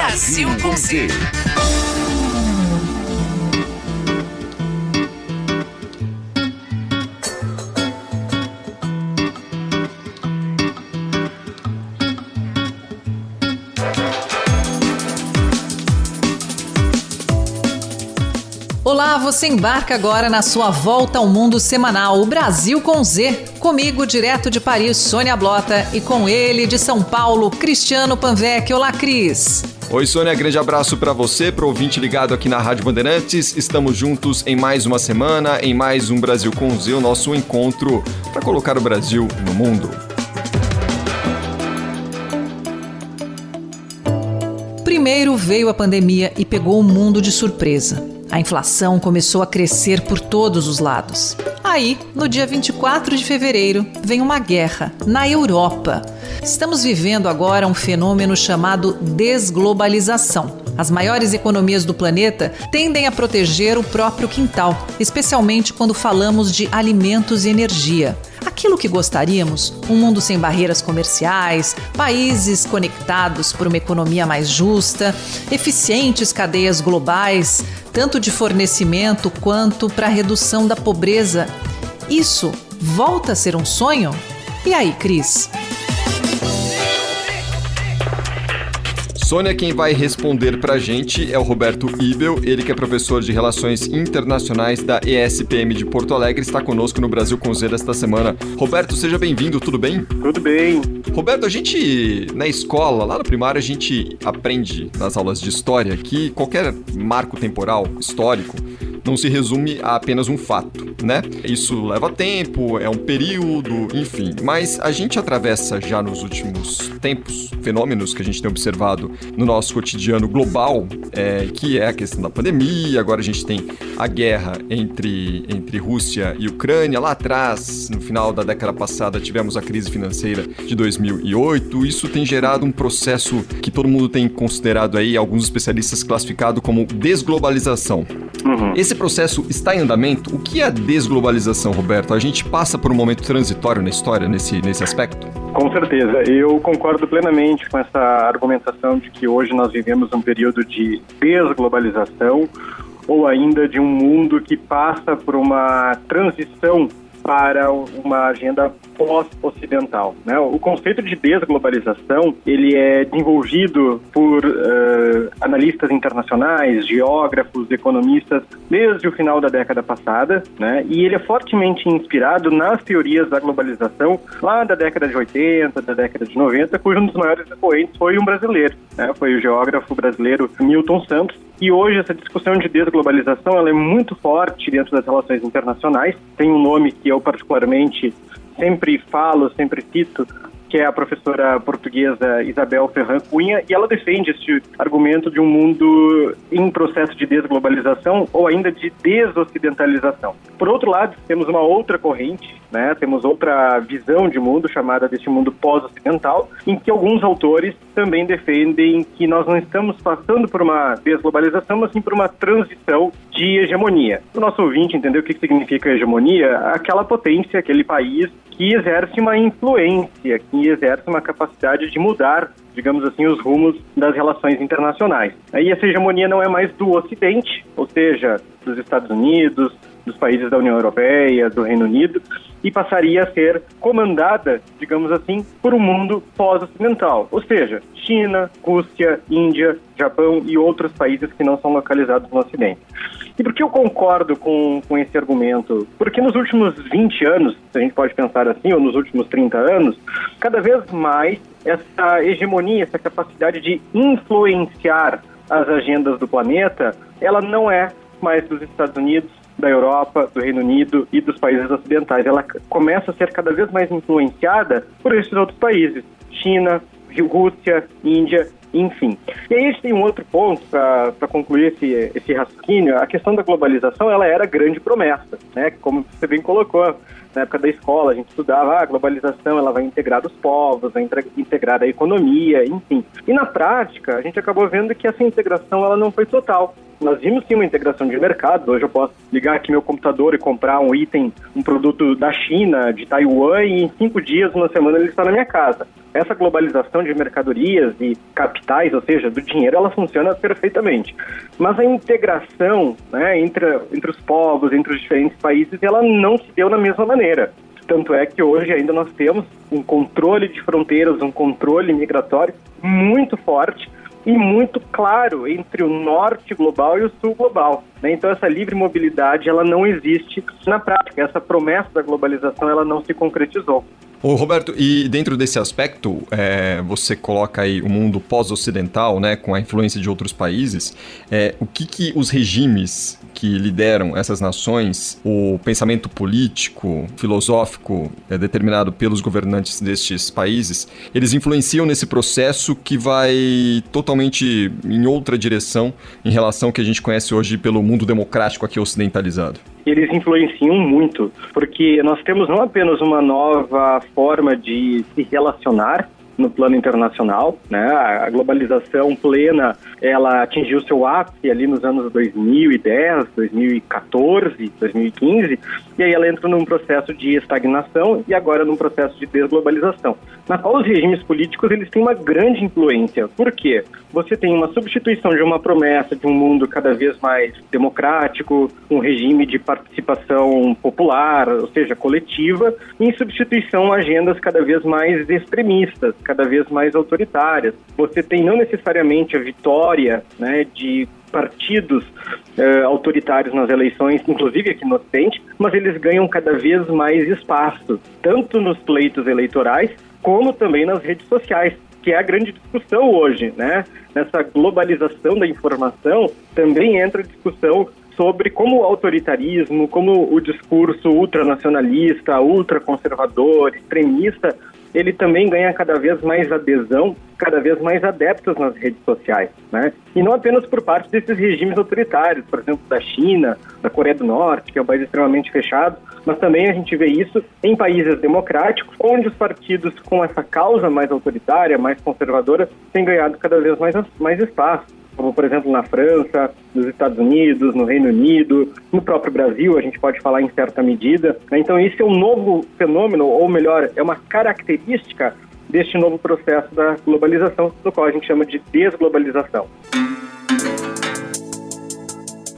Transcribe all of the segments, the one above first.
Brasil com Z. Olá, você embarca agora na sua volta ao mundo semanal, o Brasil com Z. Comigo, direto de Paris, Sônia Blota, e com ele, de São Paulo, Cristiano Panvec. Olá, Cris. Oi, Sônia, grande abraço para você, para ouvinte ligado aqui na Rádio Bandeirantes. Estamos juntos em mais uma semana, em mais um Brasil com Z, o nosso encontro para colocar o Brasil no mundo. Primeiro veio a pandemia e pegou o mundo de surpresa. A inflação começou a crescer por todos os lados. Aí, no dia 24 de fevereiro, vem uma guerra na Europa. Estamos vivendo agora um fenômeno chamado desglobalização. As maiores economias do planeta tendem a proteger o próprio quintal, especialmente quando falamos de alimentos e energia aquilo que gostaríamos: um mundo sem barreiras comerciais, países conectados por uma economia mais justa, eficientes cadeias globais, tanto de fornecimento quanto para redução da pobreza. Isso volta a ser um sonho? E aí, Cris? Sônia, quem vai responder pra gente é o Roberto Ibel, ele que é professor de Relações Internacionais da ESPM de Porto Alegre, está conosco no Brasil com Z desta semana. Roberto, seja bem-vindo, tudo bem? Tudo bem. Roberto, a gente, na escola, lá no primário, a gente aprende nas aulas de história que qualquer marco temporal histórico não se resume a apenas um fato, né? Isso leva tempo, é um período, enfim. Mas a gente atravessa já nos últimos tempos fenômenos que a gente tem observado no nosso cotidiano global, é, que é a questão da pandemia. Agora a gente tem a guerra entre, entre Rússia e Ucrânia. Lá atrás, no final da década passada, tivemos a crise financeira de 2008. Isso tem gerado um processo que todo mundo tem considerado aí, alguns especialistas classificado como desglobalização. Uhum. Esse processo está em andamento. O que é a desglobalização, Roberto? A gente passa por um momento transitório na história nesse, nesse aspecto? Com certeza. Eu concordo plenamente com essa argumentação de que hoje nós vivemos um período de desglobalização ou ainda de um mundo que passa por uma transição para uma agenda pós-ocidental. Né? O conceito de desglobalização ele é desenvolvido por uh, analistas internacionais, geógrafos, economistas desde o final da década passada, né? e ele é fortemente inspirado nas teorias da globalização lá da década de 80, da década de 90, cujo um dos maiores expoentes foi um brasileiro, né? foi o geógrafo brasileiro Milton Santos, e hoje essa discussão de desglobalização ela é muito forte dentro das relações internacionais. Tem um nome que eu particularmente sempre falo, sempre cito, que é a professora portuguesa Isabel Ferran Cunha, e ela defende este argumento de um mundo em processo de desglobalização ou ainda de desocidentalização. Por outro lado, temos uma outra corrente, né? temos outra visão de mundo chamada deste mundo pós-ocidental, em que alguns autores também defendem que nós não estamos passando por uma desglobalização, mas sim por uma transição de hegemonia. O nosso ouvinte entendeu o que significa hegemonia? Aquela potência, aquele país que exerce uma influência, que exerce uma capacidade de mudar digamos assim, os rumos das relações internacionais. Aí essa hegemonia não é mais do Ocidente, ou seja, dos Estados Unidos, dos países da União Europeia, do Reino Unido, e passaria a ser comandada, digamos assim, por um mundo pós-ocidental, ou seja, China, Rússia, Índia, Japão e outros países que não são localizados no Ocidente. E por que eu concordo com, com esse argumento? Porque nos últimos 20 anos, se a gente pode pensar assim, ou nos últimos 30 anos, cada vez mais essa hegemonia, essa capacidade de influenciar as agendas do planeta, ela não é mais dos Estados Unidos, da Europa, do Reino Unido e dos países ocidentais. Ela começa a ser cada vez mais influenciada por esses outros países, China, Rússia, Índia, enfim. E aí a gente tem um outro ponto para concluir esse, esse raciocínio. A questão da globalização, ela era grande promessa, né? Como você bem colocou, na época da escola a gente estudava ah, a globalização, ela vai integrar os povos, vai integrar a economia, enfim. E na prática, a gente acabou vendo que essa integração ela não foi total nós vimos sim uma integração de mercado. Hoje eu posso ligar aqui meu computador e comprar um item, um produto da China, de Taiwan, e em cinco dias, uma semana, ele está na minha casa. Essa globalização de mercadorias e capitais, ou seja, do dinheiro, ela funciona perfeitamente. Mas a integração né, entre, entre os povos, entre os diferentes países, ela não se deu da mesma maneira. Tanto é que hoje ainda nós temos um controle de fronteiras, um controle migratório muito forte, e muito claro entre o norte global e o sul global. Né? Então essa livre mobilidade ela não existe na prática. Essa promessa da globalização ela não se concretizou. Ô Roberto, e dentro desse aspecto, é, você coloca aí o mundo pós-ocidental, né, com a influência de outros países, é, o que, que os regimes que lideram essas nações, o pensamento político, filosófico é, determinado pelos governantes destes países, eles influenciam nesse processo que vai totalmente em outra direção em relação ao que a gente conhece hoje pelo mundo democrático aqui ocidentalizado? Eles influenciam muito, porque nós temos não apenas uma nova forma de se relacionar no plano internacional, né? A globalização plena, ela atingiu seu ápice ali nos anos 2010, 2014, 2015, e aí ela entra num processo de estagnação e agora num processo de desglobalização, na qual os regimes políticos eles têm uma grande influência. Por quê? Você tem uma substituição de uma promessa de um mundo cada vez mais democrático, um regime de participação popular, ou seja, coletiva, em substituição a agendas cada vez mais extremistas, cada vez mais autoritárias. Você tem não necessariamente a vitória né, de partidos eh, autoritários nas eleições, inclusive aqui no Ocidente, mas eles ganham cada vez mais espaço, tanto nos pleitos eleitorais, como também nas redes sociais, que é a grande discussão hoje, né? Nessa globalização da informação, também entra a discussão sobre como o autoritarismo, como o discurso ultranacionalista, ultraconservador, extremista ele também ganha cada vez mais adesão, cada vez mais adeptos nas redes sociais, né? E não apenas por parte desses regimes autoritários, por exemplo, da China, da Coreia do Norte, que é um país extremamente fechado, mas também a gente vê isso em países democráticos, onde os partidos com essa causa mais autoritária, mais conservadora, têm ganhado cada vez mais, mais espaço como por exemplo na França, nos Estados Unidos, no Reino Unido, no próprio Brasil, a gente pode falar em certa medida. Né? Então, isso é um novo fenômeno, ou melhor, é uma característica deste novo processo da globalização, do qual a gente chama de desglobalização.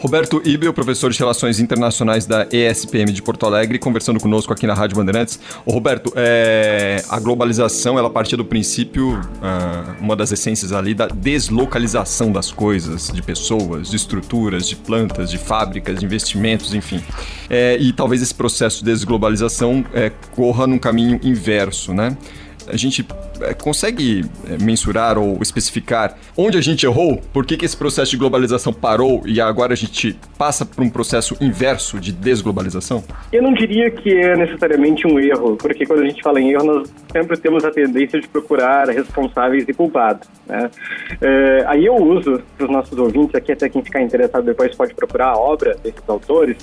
Roberto Ibel, professor de Relações Internacionais da ESPM de Porto Alegre, conversando conosco aqui na Rádio Bandeirantes. Ô, Roberto, é, a globalização, ela partia do princípio, uh, uma das essências ali, da deslocalização das coisas, de pessoas, de estruturas, de plantas, de fábricas, de investimentos, enfim. É, e talvez esse processo de desglobalização é, corra num caminho inverso, né? A gente é, consegue é, mensurar ou especificar onde a gente errou? Por que, que esse processo de globalização parou e agora a gente passa por um processo inverso de desglobalização? Eu não diria que é necessariamente um erro, porque quando a gente fala em erro, nós sempre temos a tendência de procurar responsáveis e culpados. Né? É, aí eu uso para os nossos ouvintes aqui, até quem ficar interessado depois pode procurar a obra desses autores,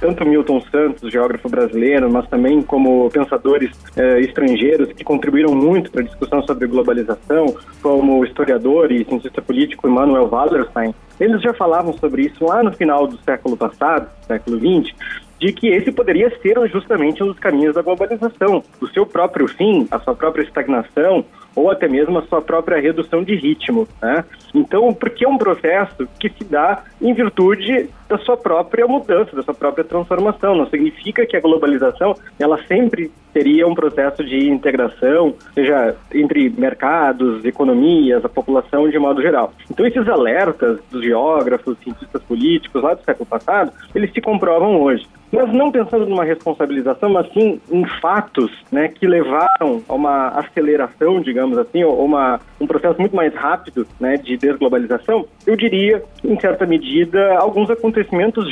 tanto Milton Santos, geógrafo brasileiro, mas também como pensadores eh, estrangeiros que contribuíram muito para a discussão sobre globalização, como o historiador e cientista político Emmanuel Wallerstein, eles já falavam sobre isso lá no final do século passado, século XX, de que esse poderia ser justamente um dos caminhos da globalização, o seu próprio fim, a sua própria estagnação, ou até mesmo a sua própria redução de ritmo. Né? Então, porque é um processo que se dá em virtude da sua própria mudança, da sua própria transformação. Não significa que a globalização ela sempre seria um processo de integração, seja entre mercados, economias, a população de modo geral. Então, esses alertas dos geógrafos, cientistas políticos lá do século passado, eles se comprovam hoje mas não pensando numa responsabilização, mas sim em fatos né, que levaram a uma aceleração, digamos assim, ou uma, um processo muito mais rápido né, de desglobalização, eu diria, em certa medida, alguns acontecimentos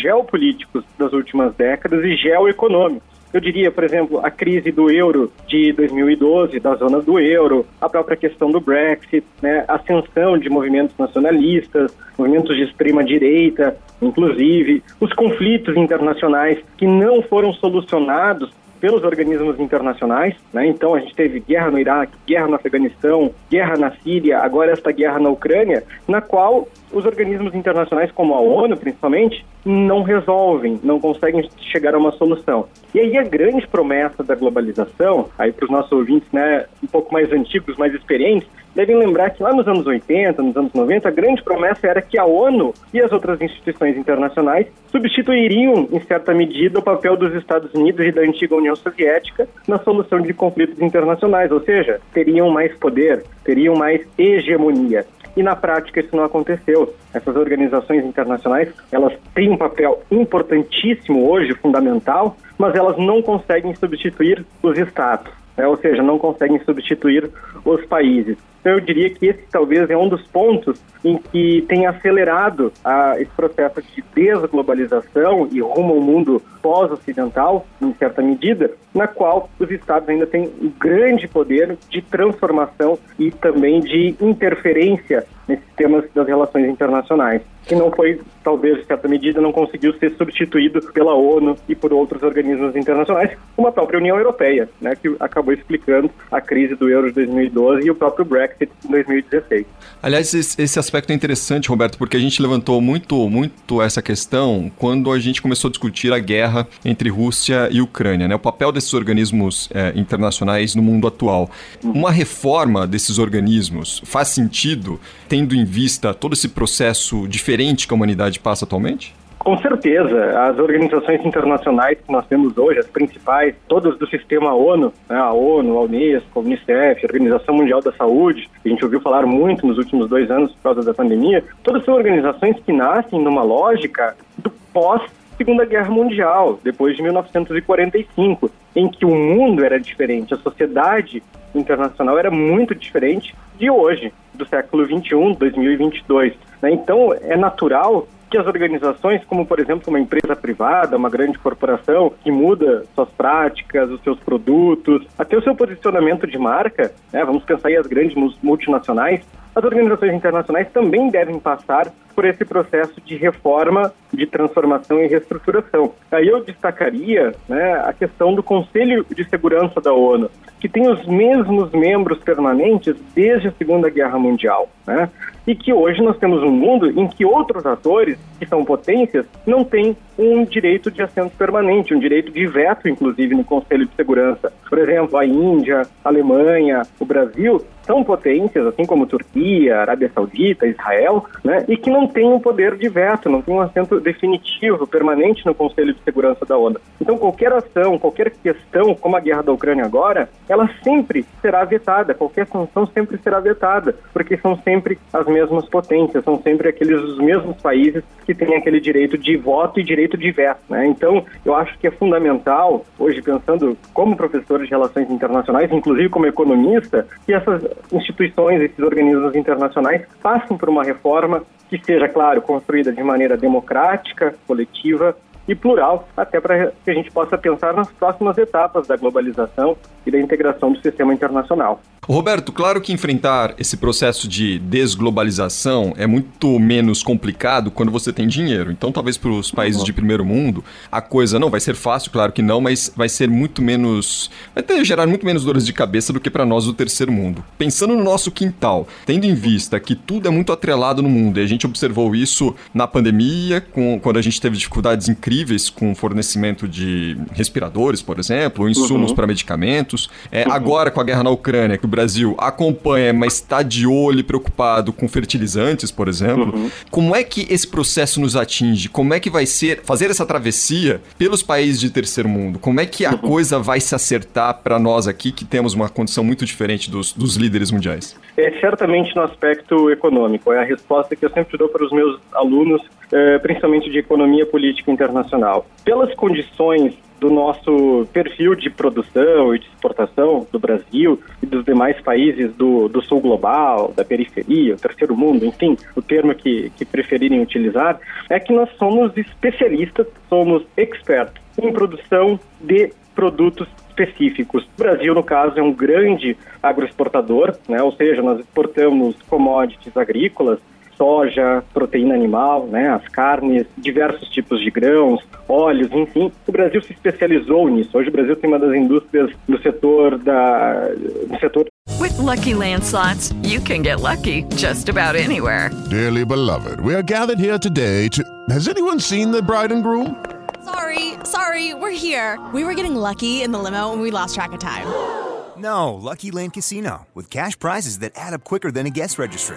geopolíticos das últimas décadas e geoeconômicos. Eu diria, por exemplo, a crise do euro de 2012, da zona do euro, a própria questão do Brexit, né, a ascensão de movimentos nacionalistas, movimentos de extrema direita, inclusive, os conflitos internacionais que não foram solucionados pelos organismos internacionais. Né? Então, a gente teve guerra no Iraque, guerra no Afeganistão, guerra na Síria, agora esta guerra na Ucrânia, na qual os organismos internacionais, como a ONU principalmente, não resolvem, não conseguem chegar a uma solução. E aí a grande promessa da globalização, aí para os nossos ouvintes né, um pouco mais antigos, mais experientes, devem lembrar que lá nos anos 80, nos anos 90, a grande promessa era que a ONU e as outras instituições internacionais substituiriam, em certa medida, o papel dos Estados Unidos e da antiga União Soviética na solução de conflitos internacionais, ou seja, teriam mais poder, teriam mais hegemonia e na prática isso não aconteceu. Essas organizações internacionais, elas têm um papel importantíssimo hoje, fundamental, mas elas não conseguem substituir os estados, né? ou seja, não conseguem substituir os países. Então eu diria que esse talvez é um dos pontos em que tem acelerado a, esse processo de desglobalização e rumo ao mundo pós-ocidental, em certa medida, na qual os estados ainda têm um grande poder de transformação e também de interferência nesses temas das relações internacionais, que não foi, talvez, em certa medida, não conseguiu ser substituído pela ONU e por outros organismos internacionais, como a própria União Europeia, né, que acabou explicando a crise do euro de 2012 e o próprio Brexit em 2016. Aliás, esse aspecto é interessante, Roberto, porque a gente levantou muito, muito essa questão quando a gente começou a discutir a guerra entre Rússia e Ucrânia, né, o papel desses organismos é, internacionais no mundo atual. Uma reforma desses organismos faz sentido? Tendo em vista todo esse processo diferente que a humanidade passa atualmente? Com certeza. As organizações internacionais que nós temos hoje, as principais, todas do sistema ONU, né, a ONU, a Unesco, a Unicef, a Organização Mundial da Saúde, que a gente ouviu falar muito nos últimos dois anos por causa da pandemia, todas são organizações que nascem numa lógica do pós Segunda Guerra Mundial, depois de 1945, em que o mundo era diferente, a sociedade internacional era muito diferente de hoje, do século 21, 2022. Né? Então, é natural que as organizações, como por exemplo uma empresa privada, uma grande corporação, que muda suas práticas, os seus produtos, até o seu posicionamento de marca, né? vamos pensar aí as grandes multinacionais, as organizações internacionais também devem passar por esse processo de reforma, de transformação e reestruturação. Aí eu destacaria né, a questão do Conselho de Segurança da ONU, que tem os mesmos membros permanentes desde a Segunda Guerra Mundial. Né? E que hoje nós temos um mundo em que outros atores, que são potências, não têm um direito de assento permanente, um direito de veto, inclusive, no Conselho de Segurança. Por exemplo, a Índia, a Alemanha, o Brasil são potências, assim como Turquia, Arábia Saudita, Israel, né, e que não têm um poder de veto, não têm um assento definitivo, permanente no Conselho de Segurança da ONU. Então, qualquer ação, qualquer questão, como a guerra da Ucrânia agora, ela sempre será vetada, qualquer sanção sempre será vetada, porque são sempre as mesmas potências, são sempre aqueles os mesmos países que têm aquele direito de voto e direito de veto. Né? Então, eu acho que é fundamental, hoje pensando como professor de relações internacionais, inclusive como economista, que essas instituições, esses organismos internacionais passem por uma reforma que seja, claro, construída de maneira democrática, coletiva e plural, até para que a gente possa pensar nas próximas etapas da globalização e da integração do sistema internacional. Roberto, claro que enfrentar esse processo de desglobalização é muito menos complicado quando você tem dinheiro. Então, talvez para os países de primeiro mundo, a coisa não vai ser fácil, claro que não, mas vai ser muito menos. vai ter, gerar muito menos dores de cabeça do que para nós do terceiro mundo. Pensando no nosso quintal, tendo em vista que tudo é muito atrelado no mundo, e a gente observou isso na pandemia, com, quando a gente teve dificuldades incríveis com o fornecimento de respiradores, por exemplo, insumos uhum. para medicamentos. É, uhum. Agora, com a guerra na Ucrânia, que o Brasil acompanha, mas está de olho e preocupado com fertilizantes, por exemplo, uhum. como é que esse processo nos atinge? Como é que vai ser fazer essa travessia pelos países de terceiro mundo? Como é que a uhum. coisa vai se acertar para nós aqui que temos uma condição muito diferente dos, dos líderes mundiais? É certamente no aspecto econômico. É a resposta que eu sempre dou para os meus alunos, eh, principalmente de economia política internacional. Pelas condições do nosso perfil de produção e de exportação do Brasil e dos demais países do, do sul global, da periferia, o terceiro mundo, enfim, o termo que, que preferirem utilizar, é que nós somos especialistas, somos expertos em produção de produtos específicos. O Brasil, no caso, é um grande agroexportador, né? ou seja, nós exportamos commodities agrícolas, soja, proteína animal, né, as carnes, diversos tipos de grãos, óleos, enfim. O Brasil se especializou nisso. Hoje o Brasil tem uma das indústrias do setor da do setor With lucky landslots, you can get lucky just about anywhere. Dearly beloved, we are gathered here today to Has anyone seen the bride and groom? Sorry, sorry, we're here. We were getting lucky in the limo and we lost track of time. No, Lucky Land Casino with cash prizes that add up quicker than a guest registry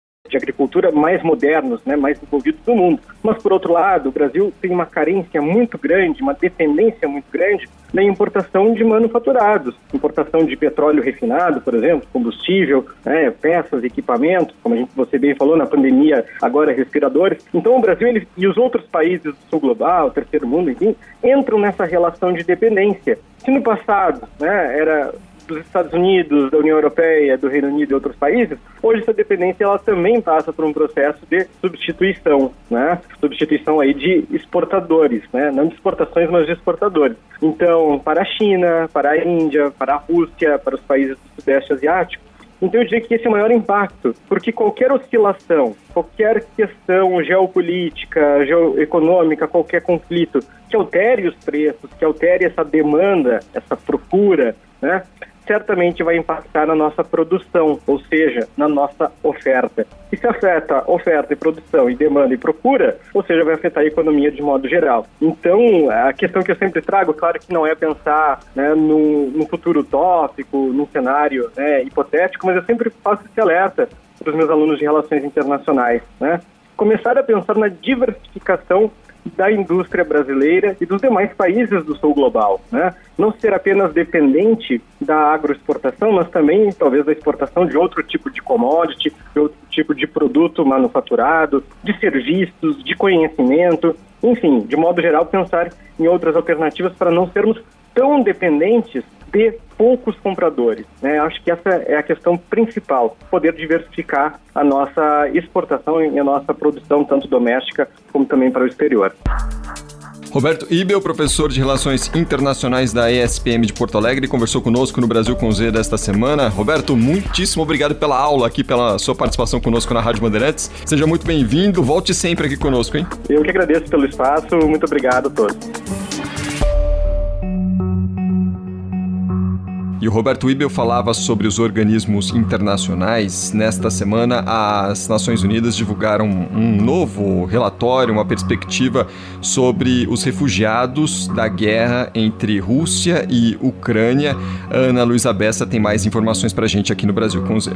De agricultura mais modernos, né, mais desenvolvidos do mundo. Mas, por outro lado, o Brasil tem uma carência muito grande, uma dependência muito grande na importação de manufaturados, importação de petróleo refinado, por exemplo, combustível, né, peças, equipamentos, como a gente, você bem falou, na pandemia, agora respiradores. Então, o Brasil ele, e os outros países do sul global, terceiro mundo, enfim, entram nessa relação de dependência. Se no passado né, era dos Estados Unidos, da União Europeia, do Reino Unido e outros países, hoje essa dependência ela também passa por um processo de substituição, né? Substituição aí de exportadores, né? Não de exportações, mas de exportadores. Então, para a China, para a Índia, para a Rússia, para os países do Sudeste Asiático, então eu diria que esse é o maior impacto, porque qualquer oscilação, qualquer questão geopolítica, geoeconômica, qualquer conflito que altere os preços, que altere essa demanda, essa procura, né, certamente vai impactar na nossa produção, ou seja, na nossa oferta. E se afeta oferta e produção e demanda e procura, ou seja, vai afetar a economia de modo geral. Então, a questão que eu sempre trago, claro que não é pensar né, num, num futuro utópico, num cenário né, hipotético, mas eu sempre faço esse alerta para os meus alunos de relações internacionais, né? Começar a pensar na diversificação da indústria brasileira e dos demais países do sul global. Né? Não ser apenas dependente da agroexportação, mas também talvez da exportação de outro tipo de commodity, de outro tipo de produto manufaturado, de serviços, de conhecimento, enfim, de modo geral, pensar em outras alternativas para não sermos tão dependentes de poucos compradores. Né? Acho que essa é a questão principal, poder diversificar a nossa exportação e a nossa produção, tanto doméstica como também para o exterior. Roberto Ibel, professor de Relações Internacionais da ESPM de Porto Alegre, conversou conosco no Brasil com Z desta semana. Roberto, muitíssimo obrigado pela aula aqui, pela sua participação conosco na Rádio Bandeirantes. Seja muito bem-vindo, volte sempre aqui conosco, hein? Eu que agradeço pelo espaço, muito obrigado a todos. E o Roberto Ibel falava sobre os organismos internacionais. Nesta semana, as Nações Unidas divulgaram um novo relatório, uma perspectiva sobre os refugiados da guerra entre Rússia e Ucrânia. Ana Luísa Bessa tem mais informações para a gente aqui no Brasil com o Zé.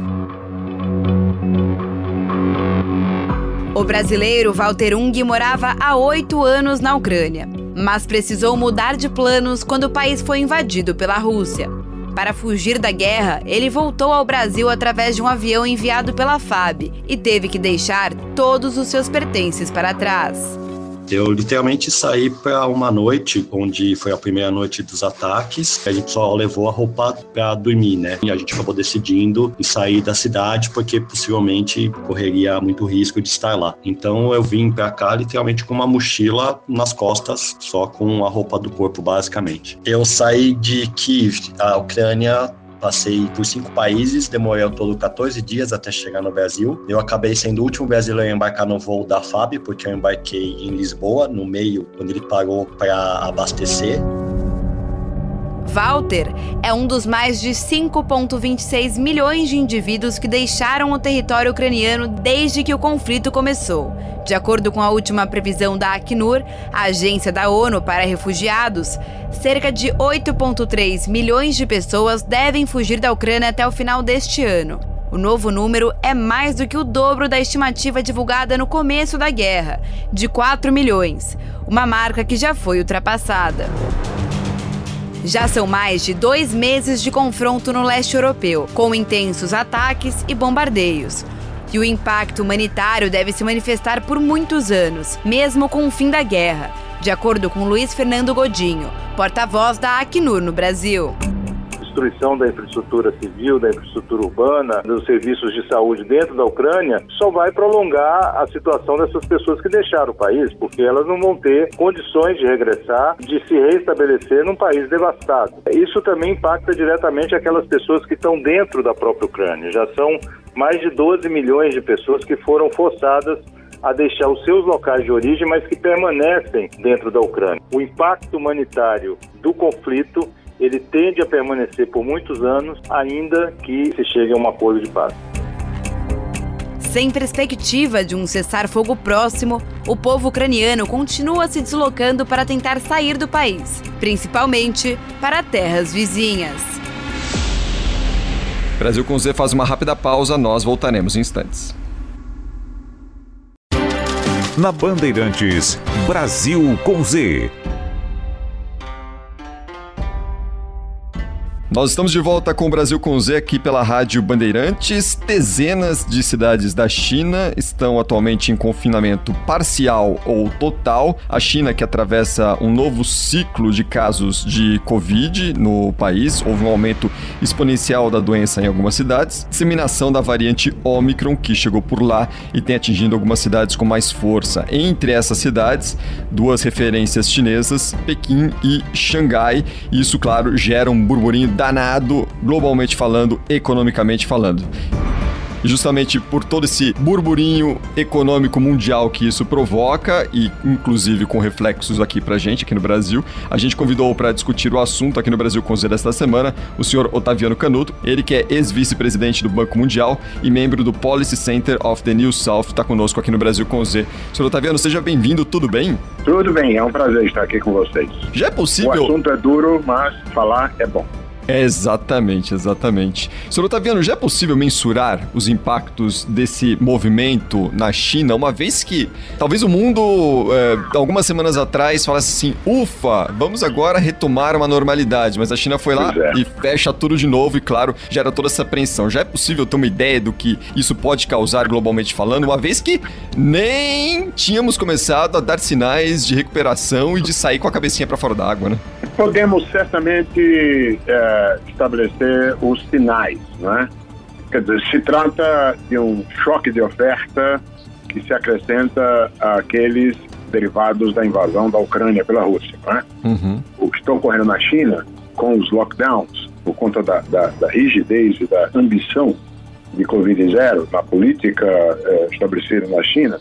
O brasileiro Walter Ung morava há oito anos na Ucrânia, mas precisou mudar de planos quando o país foi invadido pela Rússia. Para fugir da guerra, ele voltou ao Brasil através de um avião enviado pela FAB e teve que deixar todos os seus pertences para trás. Eu literalmente saí para uma noite, onde foi a primeira noite dos ataques. A gente só levou a roupa para dormir, né? E a gente acabou decidindo sair da cidade porque possivelmente correria muito risco de estar lá. Então eu vim para cá literalmente com uma mochila nas costas, só com a roupa do corpo, basicamente. Eu saí de Kiev, a Ucrânia, Passei por cinco países, demorei ao todo 14 dias até chegar no Brasil. Eu acabei sendo o último brasileiro a embarcar no voo da FAB, porque eu embarquei em Lisboa, no meio, quando ele parou para abastecer. Walter é um dos mais de 5,26 milhões de indivíduos que deixaram o território ucraniano desde que o conflito começou. De acordo com a última previsão da Acnur, a agência da ONU para refugiados, cerca de 8,3 milhões de pessoas devem fugir da Ucrânia até o final deste ano. O novo número é mais do que o dobro da estimativa divulgada no começo da guerra, de 4 milhões, uma marca que já foi ultrapassada. Já são mais de dois meses de confronto no leste europeu, com intensos ataques e bombardeios. E o impacto humanitário deve se manifestar por muitos anos, mesmo com o fim da guerra, de acordo com Luiz Fernando Godinho, porta-voz da Acnur no Brasil destruição da infraestrutura civil, da infraestrutura urbana, dos serviços de saúde dentro da Ucrânia, só vai prolongar a situação dessas pessoas que deixaram o país, porque elas não vão ter condições de regressar, de se reestabelecer num país devastado. Isso também impacta diretamente aquelas pessoas que estão dentro da própria Ucrânia. Já são mais de 12 milhões de pessoas que foram forçadas a deixar os seus locais de origem, mas que permanecem dentro da Ucrânia. O impacto humanitário do conflito ele tende a permanecer por muitos anos, ainda que se chegue a um acordo de paz. Sem perspectiva de um cessar-fogo próximo, o povo ucraniano continua se deslocando para tentar sair do país, principalmente para terras vizinhas. Brasil com Z faz uma rápida pausa, nós voltaremos em instantes. Na Bandeirantes, Brasil com Z. Nós estamos de volta com o Brasil com Z aqui pela Rádio Bandeirantes. Dezenas de cidades da China estão atualmente em confinamento parcial ou total. A China que atravessa um novo ciclo de casos de Covid no país. Houve um aumento exponencial da doença em algumas cidades. Disseminação da variante Omicron que chegou por lá e tem atingido algumas cidades com mais força. Entre essas cidades, duas referências chinesas, Pequim e Xangai. Isso, claro, gera um burburinho danado, globalmente falando, economicamente falando. Justamente por todo esse burburinho econômico mundial que isso provoca, e inclusive com reflexos aqui pra gente, aqui no Brasil, a gente convidou para discutir o assunto aqui no Brasil com Z desta semana o senhor Otaviano Canuto, ele que é ex-vice-presidente do Banco Mundial e membro do Policy Center of the New South, está conosco aqui no Brasil com Z. Senhor Otaviano, seja bem-vindo, tudo bem? Tudo bem, é um prazer estar aqui com vocês. Já é possível. O assunto é duro, mas falar é bom. Exatamente, exatamente. Senhor Otaviano, já é possível mensurar os impactos desse movimento na China, uma vez que talvez o mundo, é, algumas semanas atrás, falasse assim: ufa, vamos agora retomar uma normalidade, mas a China foi lá é. e fecha tudo de novo e, claro, gera toda essa apreensão. Já é possível ter uma ideia do que isso pode causar globalmente falando, uma vez que nem tínhamos começado a dar sinais de recuperação e de sair com a cabecinha para fora da água, né? Podemos certamente. É estabelecer os sinais, né? Quer dizer, se trata de um choque de oferta que se acrescenta àqueles derivados da invasão da Ucrânia pela Rússia, né? Uhum. O que está ocorrendo na China com os lockdowns, por conta da, da, da rigidez e da ambição de Covid-0 na política eh, estabelecida na China,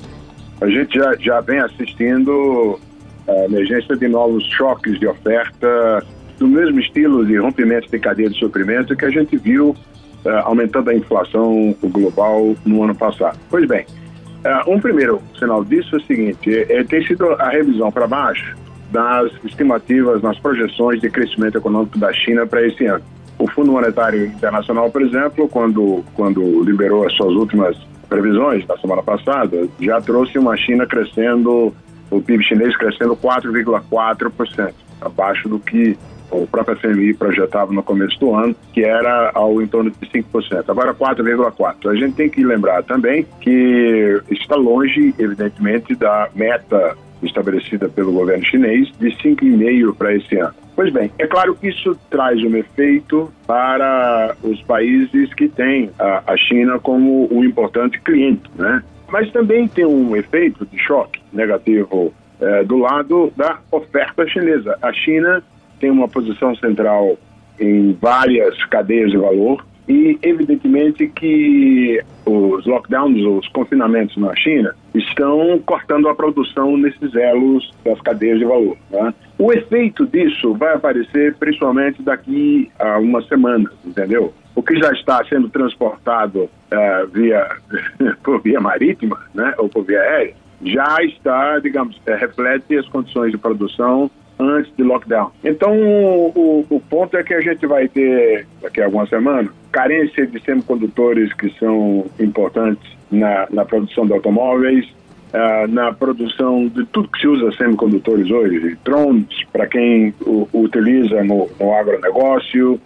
a gente já, já vem assistindo a emergência de novos choques de oferta do mesmo estilo de rompimento de cadeia de suprimento que a gente viu uh, aumentando a inflação global no ano passado. Pois bem, uh, um primeiro sinal disso é o seguinte: é, é tem sido a revisão para baixo das estimativas, nas projeções de crescimento econômico da China para esse ano. O Fundo Monetário Internacional, por exemplo, quando, quando liberou as suas últimas previsões na semana passada, já trouxe uma China crescendo, o PIB chinês crescendo 4,4%, abaixo do que o próprio FMI projetava no começo do ano, que era ao em torno de 5%, agora 4,4%. A gente tem que lembrar também que está longe, evidentemente, da meta estabelecida pelo governo chinês de 5,5% para esse ano. Pois bem, é claro que isso traz um efeito para os países que têm a, China como um importante cliente, né? Mas também tem um efeito de choque negativo é, do lado da oferta chinesa. A China tem uma posição central em várias cadeias de valor, E, evidentemente, que os lockdowns, os confinamentos na China, estão cortando a produção nesses elos das cadeias de valor. Né? O efeito disso vai aparecer principalmente daqui a umas semanas, entendeu? O que já está sendo transportado uh, via, por via marítima né, ou por via aérea já está, digamos, é, reflete as condições de produção antes de lockdown. Então, o, o, ponto é que a gente vai ter, daqui a algumas semanas, carência de semicondutores que são importantes na, na produção de automóveis, uh, na produção de tudo que se usa semicondutores hoje, drones, para quem o, o utiliza no, no agronegócio,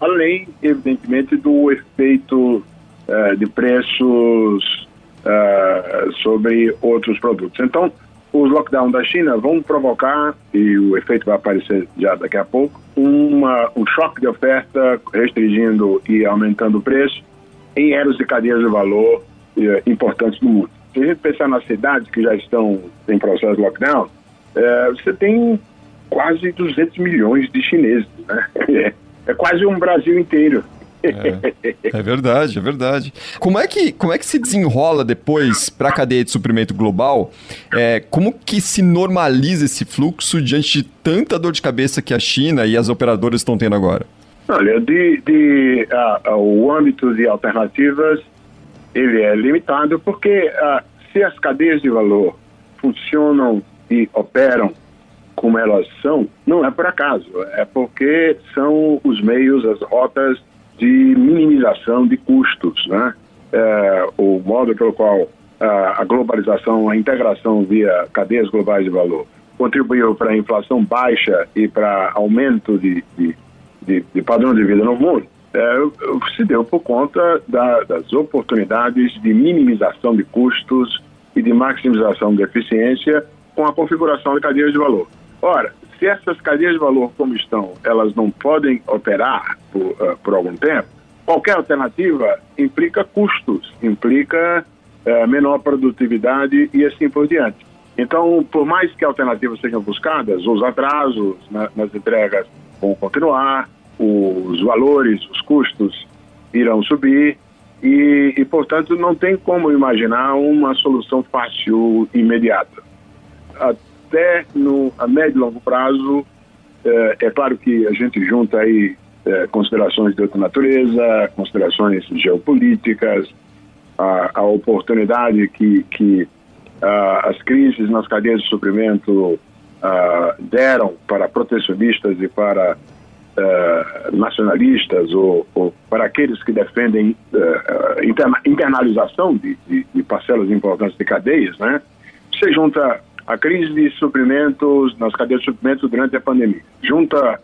além, evidentemente, do efeito uh, de preços uh, sobre outros produtos. Então, os lockdowns da China vão provocar, e o efeito vai aparecer já daqui a pouco, uma, um choque de oferta restringindo e aumentando o preço em eras de cadeias de valor eh, importantes do mundo. Se a gente pensar nas cidades que já estão em processo de lockdown, eh, você tem quase 200 milhões de chineses, né? É quase um Brasil inteiro. É, é, verdade, é verdade. Como é que, como é que se desenrola depois para a cadeia de suprimento global? É, como que se normaliza esse fluxo diante de tanta dor de cabeça que a China e as operadoras estão tendo agora? Olha, de, de uh, uh, o âmbito de alternativas ele é limitado porque uh, se as cadeias de valor funcionam e operam como elas são, não é por acaso, é porque são os meios, as rotas de minimização de custos, né? É, o modo pelo qual a, a globalização, a integração via cadeias globais de valor contribuiu para a inflação baixa e para aumento de, de, de, de, padrão de vida no mundo, é, se deu por conta da, das oportunidades de minimização de custos e de maximização de eficiência com a configuração de cadeias de valor. Ora, se essas cadeias de valor como estão, elas não podem operar por, uh, por algum tempo, qualquer alternativa implica custos, implica uh, menor produtividade e assim por diante. Então, por mais que alternativas sejam buscadas, os atrasos na, nas entregas vão continuar, os valores, os custos irão subir e, e, portanto, não tem como imaginar uma solução fácil imediata até no a médio e longo prazo, é, é claro que a gente junta aí é, considerações de outra natureza, considerações geopolíticas, a, a oportunidade que, que a, as crises nas cadeias de suprimento a, deram para protecionistas e para nacionalistas ou, ou, para aqueles que defendem interna, internalização de, de, de parcelas importantes de cadeias, né? Você junta a crise de suprimentos nas cadeias de suprimentos durante a pandemia. Junta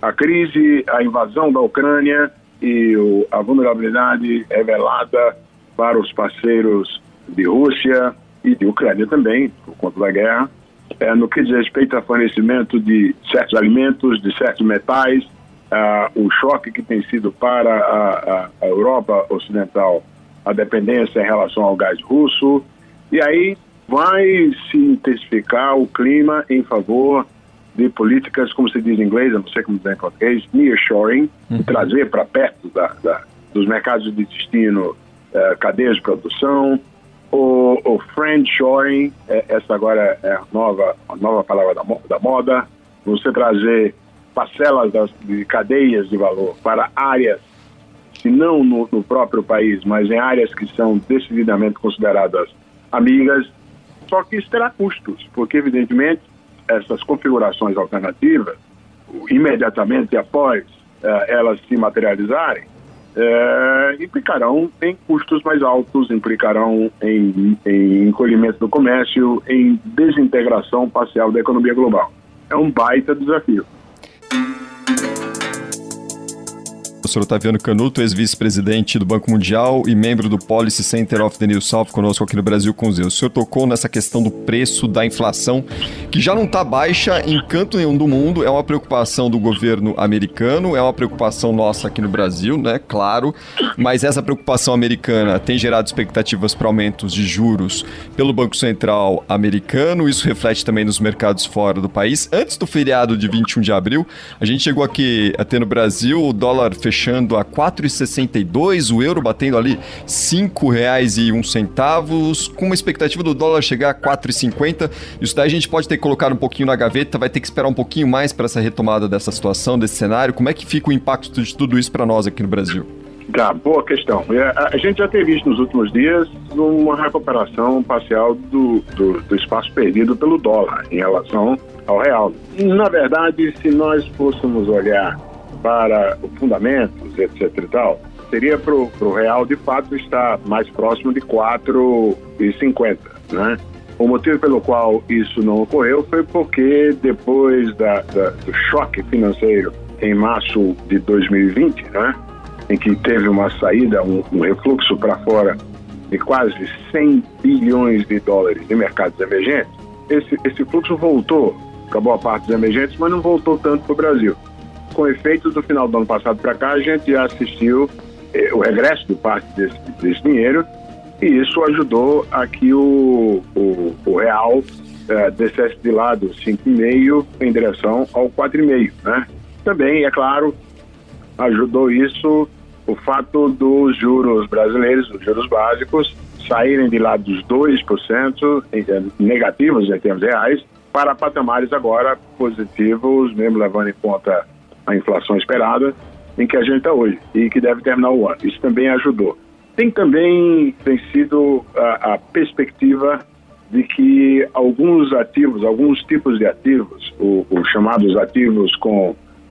a crise, a invasão da Ucrânia e a vulnerabilidade revelada para os parceiros de Rússia e de Ucrânia também, por conta da guerra, é, no que diz respeito ao fornecimento de certos alimentos, de certos metais, uh, o choque que tem sido para a, a Europa Ocidental a dependência em relação ao gás russo, e aí vai se intensificar o clima em favor de políticas, como se diz em inglês, eu não sei como dizer em português, nearshoring, uhum. trazer para perto da, da, dos mercados de destino uh, cadeias de produção, o, o friendshoring, é, essa agora é a nova, a nova palavra da, da moda, você trazer parcelas das, de cadeias de valor para áreas, se não no, no próprio país, mas em áreas que são decididamente consideradas amigas, só que isso terá custos, porque, evidentemente, essas configurações alternativas, imediatamente após eh, elas se materializarem, eh, implicarão em custos mais altos, implicarão em, em encolhimento do comércio, em desintegração parcial da economia global. É um baita desafio. Professor Otaviano Canuto, ex-vice-presidente do Banco Mundial e membro do Policy Center of the New South, conosco aqui no Brasil com os O senhor tocou nessa questão do preço da inflação, que já não está baixa em canto nenhum do mundo, é uma preocupação do governo americano, é uma preocupação nossa aqui no Brasil, né? Claro, mas essa preocupação americana tem gerado expectativas para aumentos de juros pelo Banco Central americano, isso reflete também nos mercados fora do país. Antes do feriado de 21 de abril, a gente chegou aqui a ter no Brasil o dólar fechado fechando a 4,62, o euro batendo ali R$ 5,01, com uma expectativa do dólar chegar a 4,50. Isso daí a gente pode ter que colocar um pouquinho na gaveta, vai ter que esperar um pouquinho mais para essa retomada dessa situação, desse cenário. Como é que fica o impacto de tudo isso para nós aqui no Brasil? Tá, boa questão. É, a gente já tem visto nos últimos dias uma recuperação parcial do, do, do espaço perdido pelo dólar em relação ao real. Na verdade, se nós fôssemos olhar para os fundamentos, etc e tal, seria para o real de fato estar mais próximo de 4,50, né? O motivo pelo qual isso não ocorreu foi porque depois da, da, do choque financeiro em março de 2020, né? em que teve uma saída, um, um refluxo para fora de quase 100 bilhões de dólares de mercados emergentes, esse, esse fluxo voltou para boa parte dos emergentes, mas não voltou tanto para o Brasil. Com efeitos do final do ano passado para cá, a gente assistiu eh, o regresso de parte desse, desse dinheiro e isso ajudou a que o, o, o real eh, descesse de lado 5,5 em direção ao 4,5. Né? Também, é claro, ajudou isso o fato dos juros brasileiros, os juros básicos, saírem de lá dos 2% negativos em termos reais para patamares agora positivos, mesmo levando em conta a inflação esperada em que a gente está hoje e que deve terminar o ano. Isso também ajudou. Tem também tem sido a, a perspectiva de que alguns ativos, alguns tipos de ativos, os chamados ativos com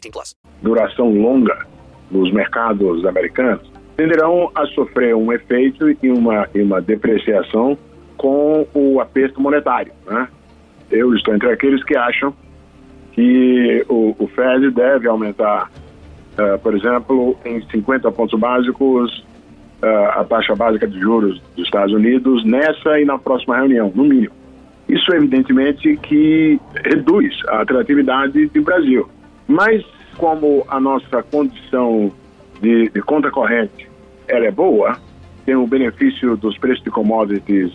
18 plus. Duração longa nos mercados americanos tenderão a sofrer um efeito e uma, e uma depreciação com o aperto monetário. Né? Eu estou entre aqueles que acham que o, o Fed deve aumentar, uh, por exemplo, em 50 pontos básicos uh, a taxa básica de juros dos Estados Unidos nessa e na próxima reunião, no mínimo. Isso, evidentemente, que reduz a atratividade do Brasil. Mas, como a nossa condição de, de conta corrente ela é boa, tem o benefício dos preços de commodities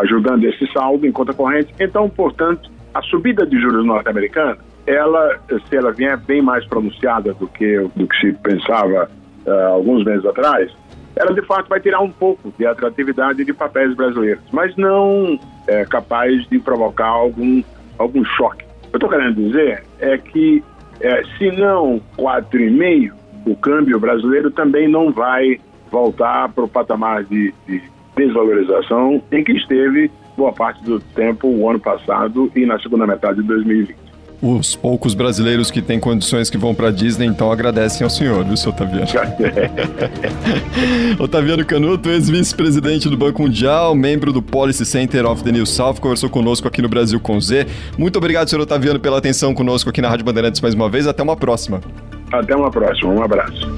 ajudando esse saldo em conta corrente, então, portanto, a subida de juros norte-americana, ela, se ela vier bem mais pronunciada do que, do que se pensava uh, alguns meses atrás, ela de fato vai tirar um pouco de atratividade de papéis brasileiros, mas não é capaz de provocar algum, algum choque. O que eu estou querendo dizer é que, é, se não 4,5, o câmbio brasileiro também não vai voltar para o patamar de, de desvalorização em que esteve boa parte do tempo o ano passado e na segunda metade de 2020 os poucos brasileiros que têm condições que vão para Disney, então agradecem ao senhor, viu, seu Otaviano? Otaviano Canuto, ex-vice-presidente do Banco Mundial, membro do Policy Center of the New South, conversou conosco aqui no Brasil com Z. Muito obrigado, senhor Otaviano, pela atenção conosco aqui na Rádio Bandeirantes mais uma vez. Até uma próxima. Até uma próxima. Um abraço.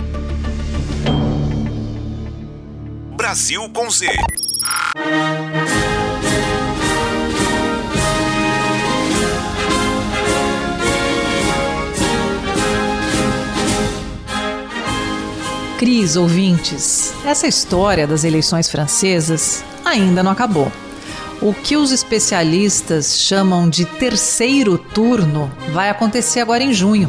Brasil com Z. Cris, ouvintes, essa história das eleições francesas ainda não acabou. O que os especialistas chamam de terceiro turno vai acontecer agora em junho.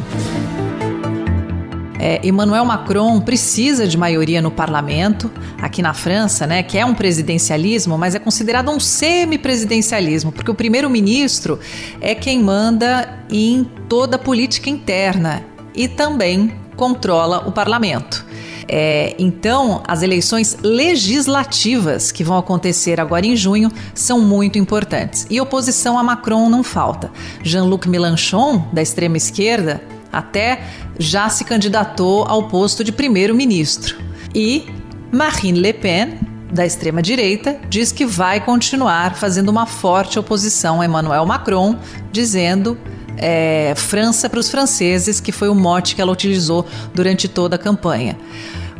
É, Emmanuel Macron precisa de maioria no parlamento, aqui na França, né, que é um presidencialismo, mas é considerado um semipresidencialismo, porque o primeiro-ministro é quem manda em toda a política interna e também controla o parlamento. É, então, as eleições legislativas que vão acontecer agora em junho são muito importantes. E oposição a Macron não falta. Jean-Luc Mélenchon, da extrema esquerda, até já se candidatou ao posto de primeiro-ministro. E Marine Le Pen, da extrema-direita, diz que vai continuar fazendo uma forte oposição a Emmanuel Macron, dizendo é, França para os franceses, que foi o mote que ela utilizou durante toda a campanha.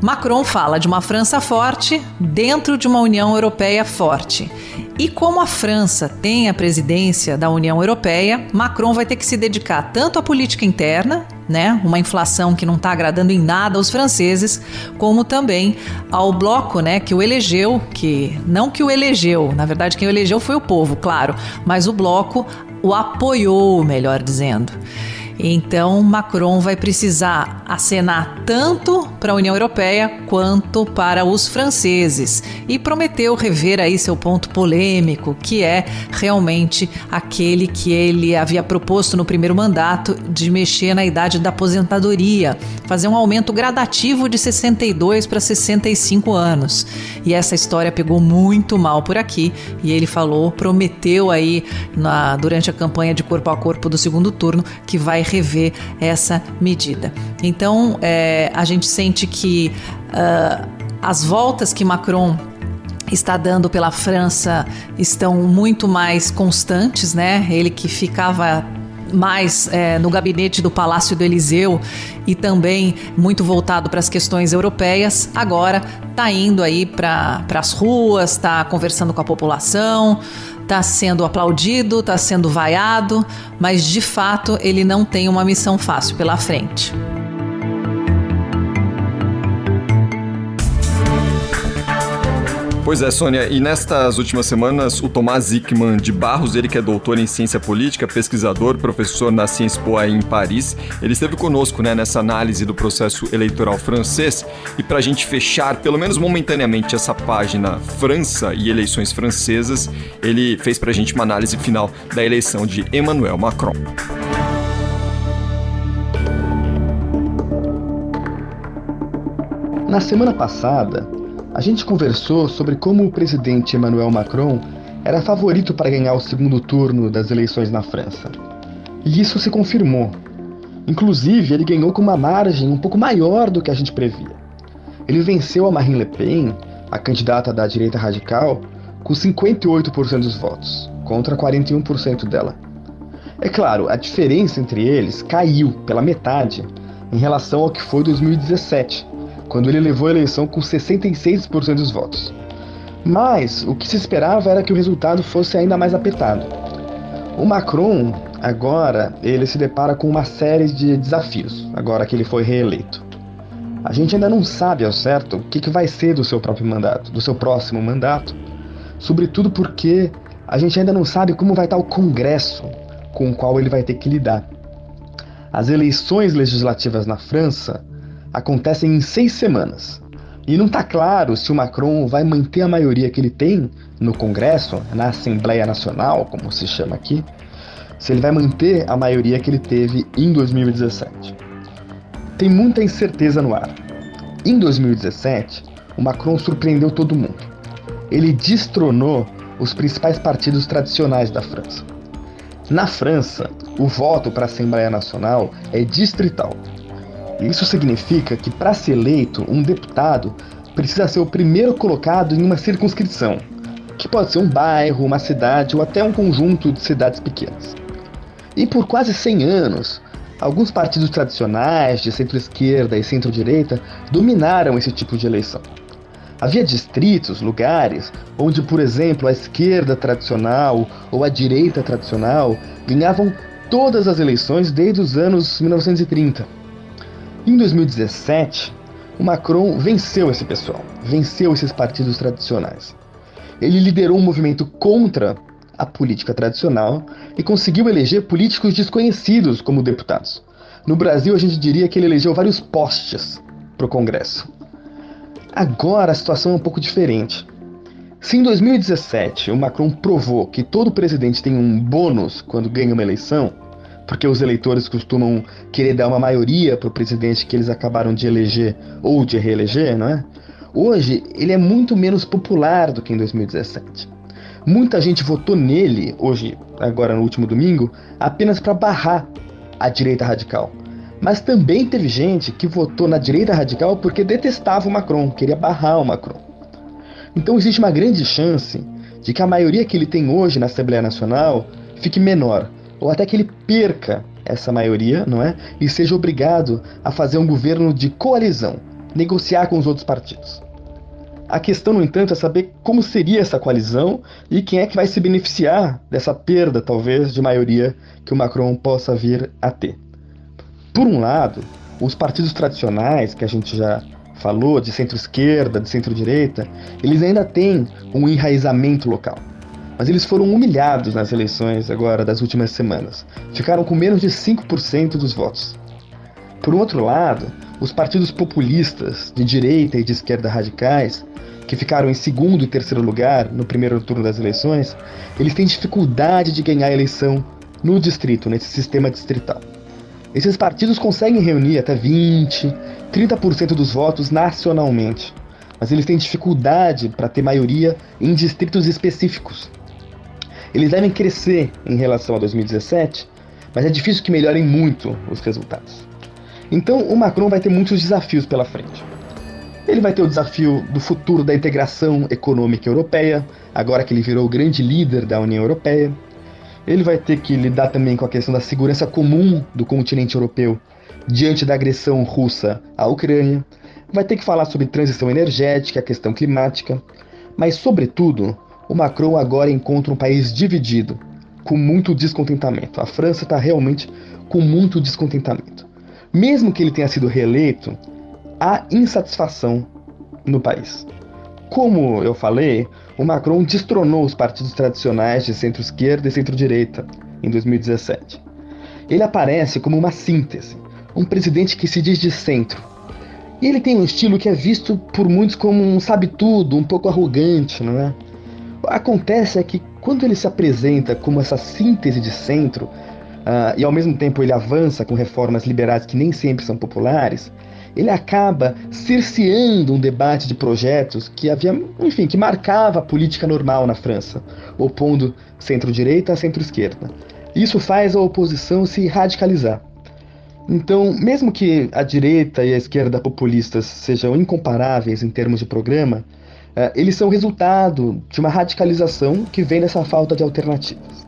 Macron fala de uma França forte dentro de uma União Europeia forte. E como a França tem a presidência da União Europeia, Macron vai ter que se dedicar tanto à política interna, né, uma inflação que não está agradando em nada aos franceses, como também ao bloco, né, que o elegeu, que não que o elegeu, na verdade quem o elegeu foi o povo, claro, mas o bloco o apoiou, melhor dizendo. Então, Macron vai precisar acenar tanto para a União Europeia quanto para os franceses e prometeu rever aí seu ponto polêmico, que é realmente aquele que ele havia proposto no primeiro mandato de mexer na idade da aposentadoria, fazer um aumento gradativo de 62 para 65 anos. E essa história pegou muito mal por aqui e ele falou, prometeu aí na, durante a campanha de corpo a corpo do segundo turno que vai rever essa medida. Então, é, a gente sente que uh, as voltas que Macron está dando pela França estão muito mais constantes, né? Ele que ficava mais é, no gabinete do Palácio do Eliseu e também muito voltado para as questões europeias, agora está indo aí para as ruas, está conversando com a população, está sendo aplaudido, está sendo vaiado, mas de fato ele não tem uma missão fácil pela frente. Pois é, Sônia, e nestas últimas semanas, o Tomás Zickman de Barros, ele que é doutor em ciência política, pesquisador, professor na Sciences Po em Paris, ele esteve conosco né, nessa análise do processo eleitoral francês. E para a gente fechar, pelo menos momentaneamente, essa página França e eleições francesas, ele fez para a gente uma análise final da eleição de Emmanuel Macron. Na semana passada, a gente conversou sobre como o presidente Emmanuel Macron era favorito para ganhar o segundo turno das eleições na França. E isso se confirmou. Inclusive, ele ganhou com uma margem um pouco maior do que a gente previa. Ele venceu a Marine Le Pen, a candidata da direita radical, com 58% dos votos, contra 41% dela. É claro, a diferença entre eles caiu pela metade em relação ao que foi 2017, quando ele levou a eleição com 66% dos votos. Mas o que se esperava era que o resultado fosse ainda mais apertado. O Macron, agora, ele se depara com uma série de desafios, agora que ele foi reeleito. A gente ainda não sabe ao certo o que, que vai ser do seu próprio mandato, do seu próximo mandato, sobretudo porque a gente ainda não sabe como vai estar o Congresso com o qual ele vai ter que lidar. As eleições legislativas na França acontecem em seis semanas. E não está claro se o Macron vai manter a maioria que ele tem no Congresso, na Assembleia Nacional, como se chama aqui, se ele vai manter a maioria que ele teve em 2017. Tem muita incerteza no ar. Em 2017, o Macron surpreendeu todo mundo. Ele destronou os principais partidos tradicionais da França. Na França, o voto para a Assembleia Nacional é distrital, isso significa que, para ser eleito, um deputado precisa ser o primeiro colocado em uma circunscrição, que pode ser um bairro, uma cidade ou até um conjunto de cidades pequenas. E por quase 100 anos, alguns partidos tradicionais de centro-esquerda e centro-direita dominaram esse tipo de eleição. Havia distritos, lugares, onde, por exemplo, a esquerda tradicional ou a direita tradicional ganhavam todas as eleições desde os anos 1930 em 2017, o Macron venceu esse pessoal, venceu esses partidos tradicionais. Ele liderou um movimento contra a política tradicional e conseguiu eleger políticos desconhecidos como deputados. No Brasil, a gente diria que ele elegeu vários postes para o Congresso. Agora a situação é um pouco diferente. Se em 2017 o Macron provou que todo presidente tem um bônus quando ganha uma eleição, porque os eleitores costumam querer dar uma maioria para o presidente que eles acabaram de eleger ou de reeleger, não é? Hoje, ele é muito menos popular do que em 2017. Muita gente votou nele, hoje, agora no último domingo, apenas para barrar a direita radical. Mas também teve gente que votou na direita radical porque detestava o Macron, queria barrar o Macron. Então existe uma grande chance de que a maioria que ele tem hoje na Assembleia Nacional fique menor, ou até que ele perca essa maioria, não é? E seja obrigado a fazer um governo de coalizão, negociar com os outros partidos. A questão, no entanto, é saber como seria essa coalizão e quem é que vai se beneficiar dessa perda, talvez, de maioria que o Macron possa vir a ter. Por um lado, os partidos tradicionais, que a gente já falou, de centro-esquerda, de centro-direita, eles ainda têm um enraizamento local. Mas eles foram humilhados nas eleições agora das últimas semanas. Ficaram com menos de 5% dos votos. Por outro lado, os partidos populistas, de direita e de esquerda radicais, que ficaram em segundo e terceiro lugar no primeiro turno das eleições, eles têm dificuldade de ganhar a eleição no distrito, nesse sistema distrital. Esses partidos conseguem reunir até 20, 30% dos votos nacionalmente, mas eles têm dificuldade para ter maioria em distritos específicos. Eles devem crescer em relação a 2017, mas é difícil que melhorem muito os resultados. Então o Macron vai ter muitos desafios pela frente. Ele vai ter o desafio do futuro da integração econômica europeia, agora que ele virou o grande líder da União Europeia. Ele vai ter que lidar também com a questão da segurança comum do continente europeu diante da agressão russa à Ucrânia. Vai ter que falar sobre transição energética, questão climática. Mas, sobretudo, o Macron agora encontra um país dividido, com muito descontentamento. A França está realmente com muito descontentamento. Mesmo que ele tenha sido reeleito, há insatisfação no país. Como eu falei, o Macron destronou os partidos tradicionais de centro-esquerda e centro-direita em 2017. Ele aparece como uma síntese, um presidente que se diz de centro. E ele tem um estilo que é visto por muitos como um sabe-tudo, um pouco arrogante, não é? Acontece é que quando ele se apresenta como essa síntese de centro, uh, e ao mesmo tempo ele avança com reformas liberais que nem sempre são populares, ele acaba cerceando um debate de projetos que havia, enfim, que marcava a política normal na França, opondo centro-direita a centro-esquerda. Isso faz a oposição se radicalizar. Então, mesmo que a direita e a esquerda populistas sejam incomparáveis em termos de programa, eles são resultado de uma radicalização que vem dessa falta de alternativas.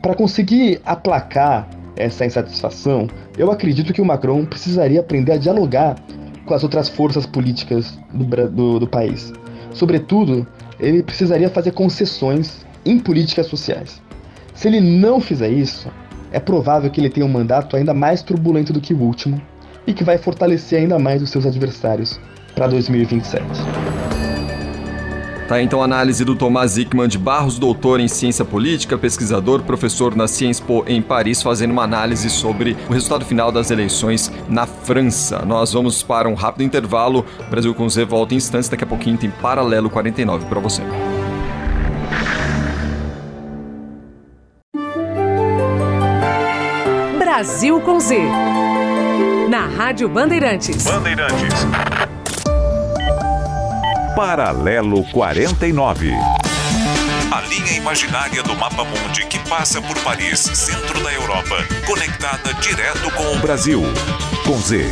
Para conseguir aplacar essa insatisfação, eu acredito que o Macron precisaria aprender a dialogar com as outras forças políticas do, do, do país. Sobretudo, ele precisaria fazer concessões em políticas sociais. Se ele não fizer isso, é provável que ele tenha um mandato ainda mais turbulento do que o último e que vai fortalecer ainda mais os seus adversários para 2027. Tá, então a análise do Tomás Hickman de Barros, doutor em ciência política, pesquisador, professor na Sciences Po em Paris, fazendo uma análise sobre o resultado final das eleições na França. Nós vamos para um rápido intervalo. O Brasil com Z volta em instantes, daqui a pouquinho tem Paralelo 49 para você. Brasil com Z. Na Rádio Bandeirantes. Bandeirantes. Paralelo 49. A linha imaginária do mapa mundi que passa por Paris, centro da Europa, conectada direto com o Brasil. Com Z.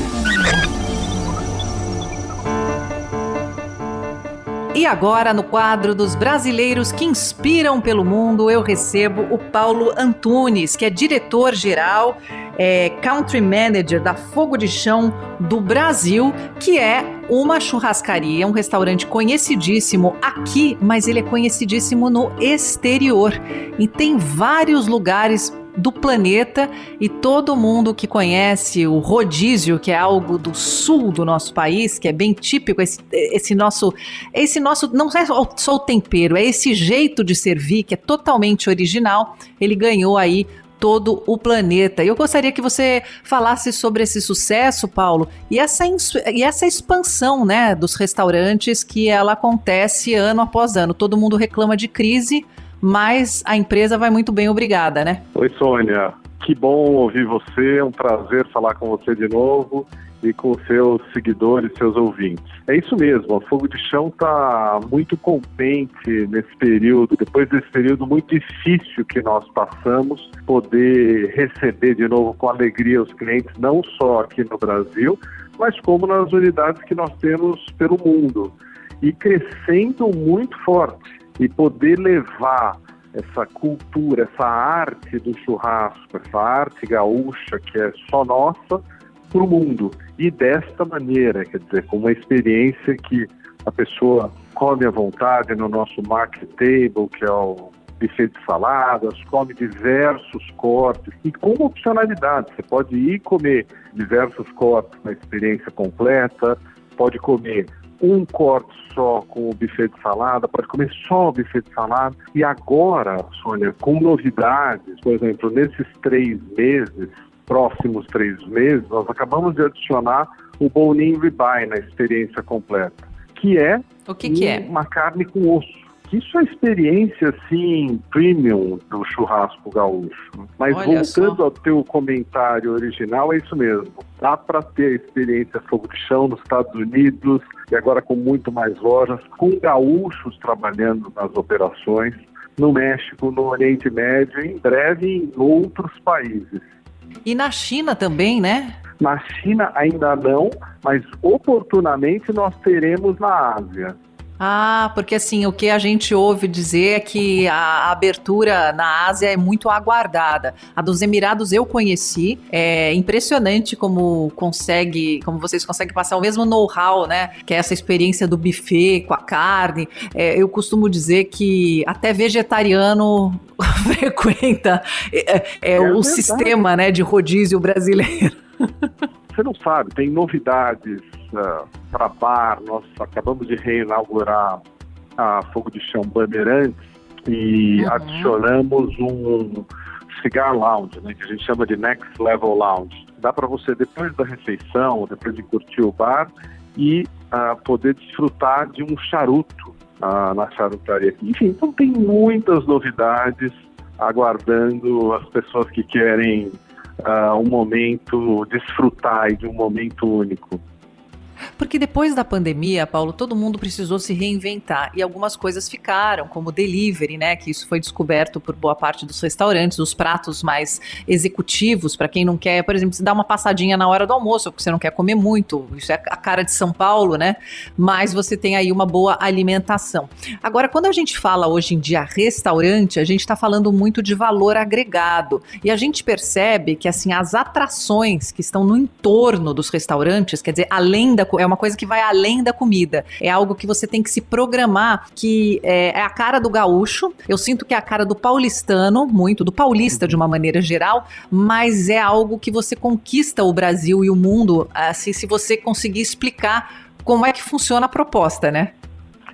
E agora, no quadro dos brasileiros que inspiram pelo mundo, eu recebo o Paulo Antunes, que é diretor-geral, é, country manager da Fogo de Chão do Brasil, que é uma churrascaria, um restaurante conhecidíssimo aqui, mas ele é conhecidíssimo no exterior. E tem vários lugares do planeta e todo mundo que conhece o rodízio, que é algo do sul do nosso país, que é bem típico esse, esse nosso esse nosso não é só o tempero, é esse jeito de servir que é totalmente original. Ele ganhou aí todo o planeta. Eu gostaria que você falasse sobre esse sucesso, Paulo, e essa, e essa expansão né, dos restaurantes que ela acontece ano após ano. Todo mundo reclama de crise, mas a empresa vai muito bem, obrigada, né? Oi, Sônia. Que bom ouvir você, é um prazer falar com você de novo e com seus seguidores, seus ouvintes. É isso mesmo, a Fogo de Chão está muito contente nesse período, depois desse período muito difícil que nós passamos, poder receber de novo com alegria os clientes, não só aqui no Brasil, mas como nas unidades que nós temos pelo mundo. E crescendo muito forte e poder levar essa cultura, essa arte do churrasco, essa arte gaúcha que é só nossa para o mundo. E desta maneira, quer dizer, com uma experiência que a pessoa come à vontade no nosso market table, que é o buffet de saladas, come diversos cortes e com opcionalidade. Você pode ir comer diversos cortes na experiência completa, pode comer um corte só com o buffet de salada, pode comer só o buffet de salada. E agora, Sônia, com novidades, por exemplo, nesses três meses, próximos três meses, nós acabamos de adicionar o bone ribeye na experiência completa, que é, o que, que é? uma carne com osso. Isso é experiência, assim, premium do churrasco gaúcho. Mas Olha voltando só. ao teu comentário original, é isso mesmo. Dá para ter a experiência fogo de chão nos Estados Unidos e agora com muito mais lojas, com gaúchos trabalhando nas operações no México, no Oriente Médio em breve em outros países. E na China também, né? Na China ainda não, mas oportunamente nós teremos na Ásia. Ah, porque assim, o que a gente ouve dizer é que a abertura na Ásia é muito aguardada. A dos Emirados eu conheci, é impressionante como consegue, como vocês conseguem passar o mesmo know-how, né? Que é essa experiência do buffet com a carne. É, eu costumo dizer que até vegetariano frequenta é, é, É o verdade. sistema, né, de rodízio brasileiro. Você não sabe, tem novidades para bar. Nós acabamos de reinaugurar a Fogo de Chão Bandeirantes e adicionamos um cigar lounge, né, que a gente chama de Next Level Lounge. Dá para você, depois da refeição, depois de curtir o bar, e ah, poder desfrutar de um charuto ah, na charutaria. Enfim, então tem muitas novidades aguardando as pessoas que querem ah, um momento, desfrutar de um momento único. Porque depois da pandemia, Paulo, todo mundo precisou se reinventar e algumas coisas ficaram, como delivery, né? Que isso foi descoberto por boa parte dos restaurantes, os pratos mais executivos, para quem não quer, por exemplo, se dá uma passadinha na hora do almoço, porque você não quer comer muito, isso é a cara de São Paulo, né? Mas você tem aí uma boa alimentação. Agora, quando a gente fala hoje em dia restaurante, a gente está falando muito de valor agregado e a gente percebe que assim as atrações que estão no entorno dos restaurantes, quer dizer, além da é uma coisa que vai além da comida, é algo que você tem que se programar, que é, é a cara do gaúcho. Eu sinto que é a cara do paulistano, muito do paulista de uma maneira geral, mas é algo que você conquista o Brasil e o mundo, assim, se você conseguir explicar como é que funciona a proposta, né?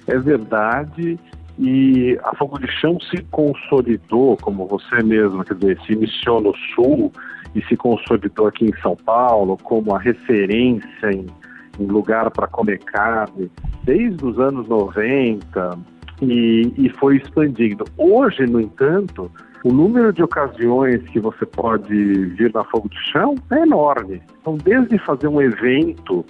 É verdade. E a Fogo de Chão se consolidou, como você mesmo, quer dizer, se iniciou no Sul e se consolidou aqui em São Paulo como a referência em, em lugar para comer carne desde os anos 90 e, e foi expandindo. Hoje, no entanto, o número de ocasiões que você pode vir na Fogo de Chão é enorme. Então, desde fazer um evento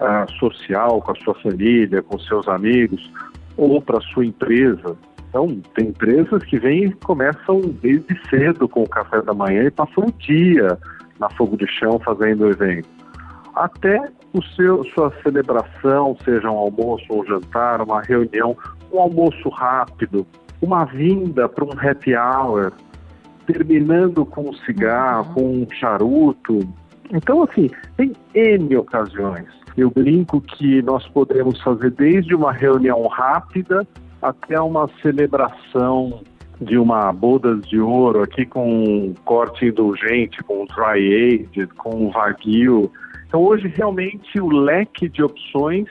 ah, social com a sua família, com seus amigos, ou para sua empresa. Então, tem empresas que vêm e começam desde cedo com o café da manhã e passam o dia na Fogo de Chão fazendo o evento. Até o seu, sua celebração, seja um almoço ou um jantar, uma reunião, um almoço rápido, uma vinda para um happy hour, terminando com um cigarro, com um charuto. Então, assim, tem N ocasiões. Eu brinco que nós podemos fazer desde uma reunião rápida até uma celebração de uma bodas de ouro aqui com um corte indulgente, com um dry aged, com um wagyu. Então hoje realmente o leque de opções,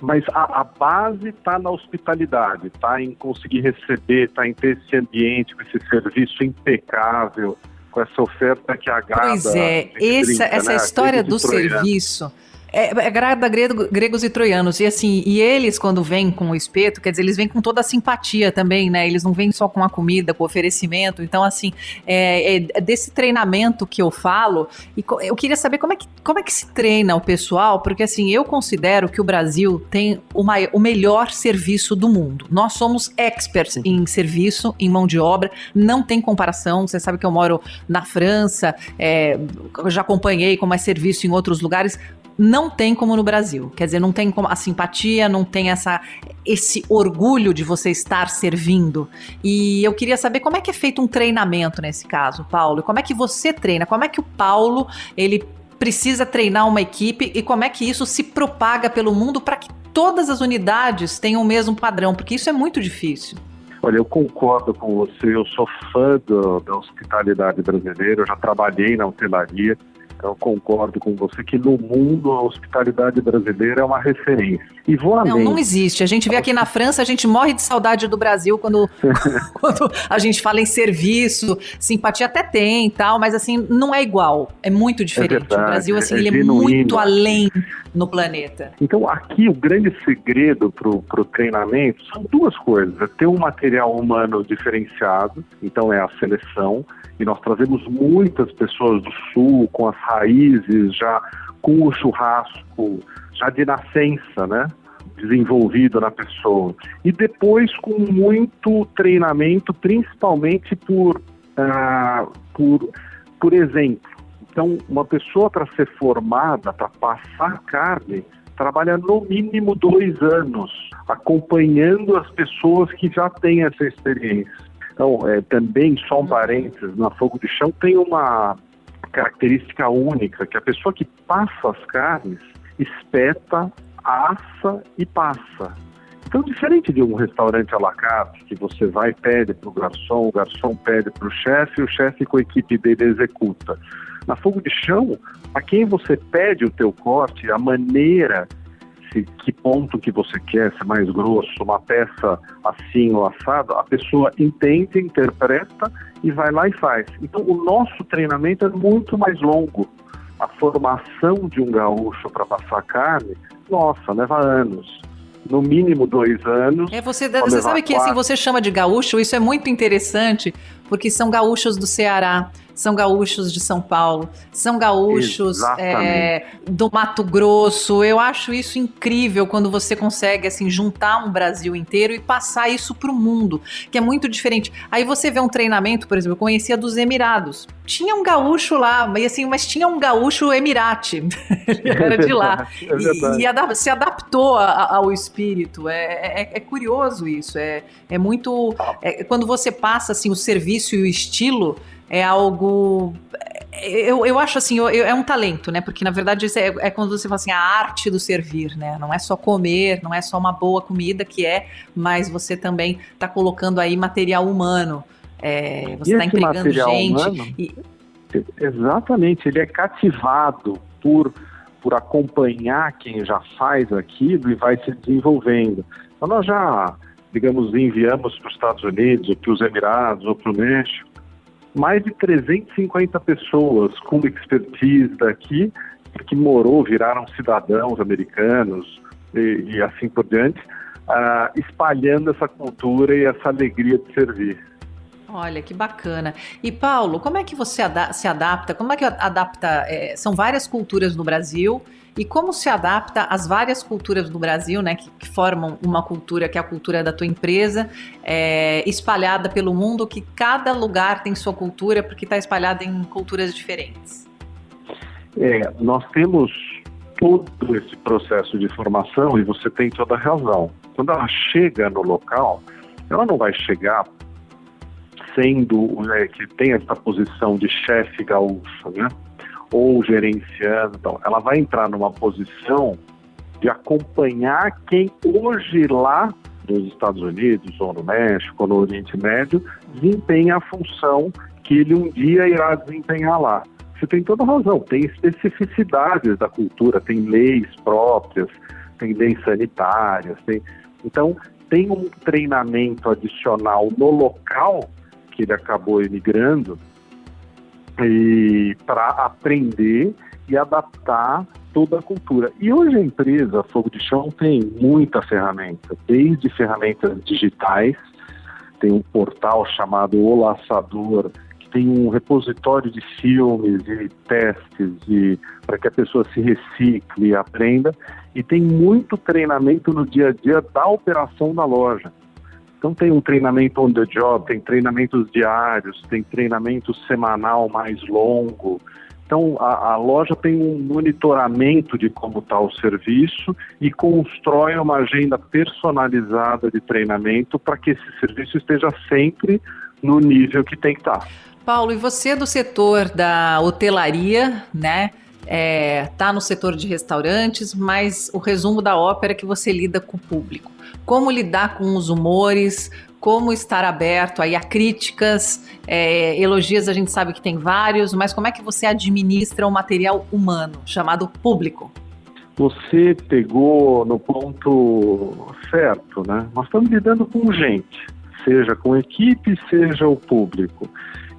mas a, a base está na hospitalidade, está em conseguir receber, está em ter esse ambiente, com esse serviço impecável, com essa oferta que agrada. Pois é, essa, essa né? história do serviço. É, é agrada grego- gregos e troianos. E assim, e eles, quando vêm com o espeto, quer dizer, eles vêm com toda a simpatia também, né? Eles não vêm só com a comida, com o oferecimento. Então, assim, é, é desse treinamento que eu falo, e eu queria saber como é, que, como é que se treina o pessoal, porque assim, eu considero que o Brasil tem o, mai- o melhor serviço do mundo. Nós somos experts em serviço, em mão de obra, não tem comparação. Você sabe que eu moro na França, é, eu já acompanhei como é serviço em outros lugares. Não tem como no Brasil. Quer dizer, não tem como a simpatia, não tem essa esse orgulho de você estar servindo. E eu queria saber como é que é feito um treinamento nesse caso, Paulo. Como é que você treina? Como é que o Paulo ele precisa treinar uma equipe e como é que isso se propaga pelo mundo para que todas as unidades tenham o mesmo padrão? Porque isso é muito difícil. Olha, eu concordo com você, eu sou fã do, da hospitalidade brasileira, eu já trabalhei na hotelaria, eu concordo com você que no mundo a hospitalidade brasileira é uma referência. E vou além. Não, não existe. A gente vê aqui na França, a gente morre de saudade do Brasil quando, quando a gente fala em serviço, simpatia até tem e tal, mas assim, não é igual. É muito diferente. É verdade, o Brasil, assim, é ele genuíno. é muito além no planeta. Então, aqui o grande segredo para o treinamento são duas coisas. É ter um material humano diferenciado, então é a seleção, e nós trazemos muitas pessoas do sul com as raízes já com o churrasco já de nascença, né? Desenvolvido na pessoa. E depois com muito treinamento, principalmente por, uh, por, por exemplo. Então, uma pessoa para ser formada, para passar carne, trabalha no mínimo dois anos, acompanhando as pessoas que já têm essa experiência. Então, é, também, só um parênteses, na Fogo de Chão tem uma característica única, que a pessoa que passa as carnes, espeta, assa e passa. Então, diferente de um restaurante à la carte, que você vai e pede para o garçom, o garçom pede para o chefe, o chefe com a equipe dele executa. Na fogo de chão, a quem você pede o teu corte, a maneira se, que ponto que você quer, se é mais grosso, uma peça assim ou assado, a pessoa entende, interpreta e vai lá e faz. Então o nosso treinamento é muito mais longo. A formação de um gaúcho para passar carne, nossa, leva anos no mínimo dois anos. É, você, você sabe que assim, você chama de gaúcho, isso é muito interessante, porque são gaúchos do Ceará, são gaúchos de São Paulo, são gaúchos é, do Mato Grosso. Eu acho isso incrível quando você consegue assim juntar um Brasil inteiro e passar isso para o mundo, que é muito diferente. Aí você vê um treinamento, por exemplo, eu conhecia dos Emirados. Tinha um gaúcho lá, mas assim, mas tinha um gaúcho Emirate. Ele era de lá. É e, e se adaptou a, ao espírito. É, é, é, curioso isso. É, é muito. É, quando você passa assim, o serviço e o estilo é algo. Eu, eu acho assim, eu, é um talento, né? Porque na verdade é, é, quando você fala assim, a arte do servir, né? Não é só comer, não é só uma boa comida que é, mas você também está colocando aí material humano. É, você está empregando gente. Humano, e... Exatamente, ele é cativado por, por acompanhar quem já faz aquilo e vai se desenvolvendo. Então nós já, digamos, enviamos para os Estados Unidos, ou para os Emirados, ou para o México, mais de 350 pessoas com expertise daqui, que morou, viraram cidadãos americanos e, e assim por diante, uh, espalhando essa cultura e essa alegria de servir. Olha, que bacana. E Paulo, como é que você se adapta? Como é que adapta? É, são várias culturas no Brasil e como se adapta às várias culturas do Brasil, né, que, que formam uma cultura que é a cultura da tua empresa, é, espalhada pelo mundo, que cada lugar tem sua cultura porque está espalhada em culturas diferentes. É, nós temos todo esse processo de formação e você tem toda a razão. Quando ela chega no local, ela não vai chegar sendo né, que tem essa posição de chefe gaúcho, né? Ou gerenciando, então, ela vai entrar numa posição de acompanhar quem hoje lá nos Estados Unidos, ou no México, ou no Oriente Médio, desempenha a função que ele um dia irá desempenhar lá. Você tem toda razão, tem especificidades da cultura, tem leis próprias, tem leis sanitárias, tem... então tem um treinamento adicional no local que ele acabou emigrando e para aprender e adaptar toda a cultura. E hoje a empresa Fogo de Chão tem muita ferramenta, desde ferramentas digitais, tem um portal chamado O Laçador, que tem um repositório de filmes e testes e para que a pessoa se recicle e aprenda, e tem muito treinamento no dia a dia da operação da loja. Então tem um treinamento on the job, tem treinamentos diários, tem treinamento semanal mais longo, Então, a, a, loja tem um monitoramento de como está o serviço e constrói uma agenda personalizada de treinamento para que esse serviço esteja sempre no nível que tem que estar. Tá. Paulo, e você do setor da hotelaria, né? É, tá no setor de restaurantes, mas o resumo da ópera é que você lida com o público. Como lidar com os humores, como estar aberto aí a críticas, é, elogios a gente sabe que tem vários, mas como é que você administra o material humano, chamado público? Você pegou no ponto certo, né? Nós estamos lidando com gente, seja com equipe, seja o público.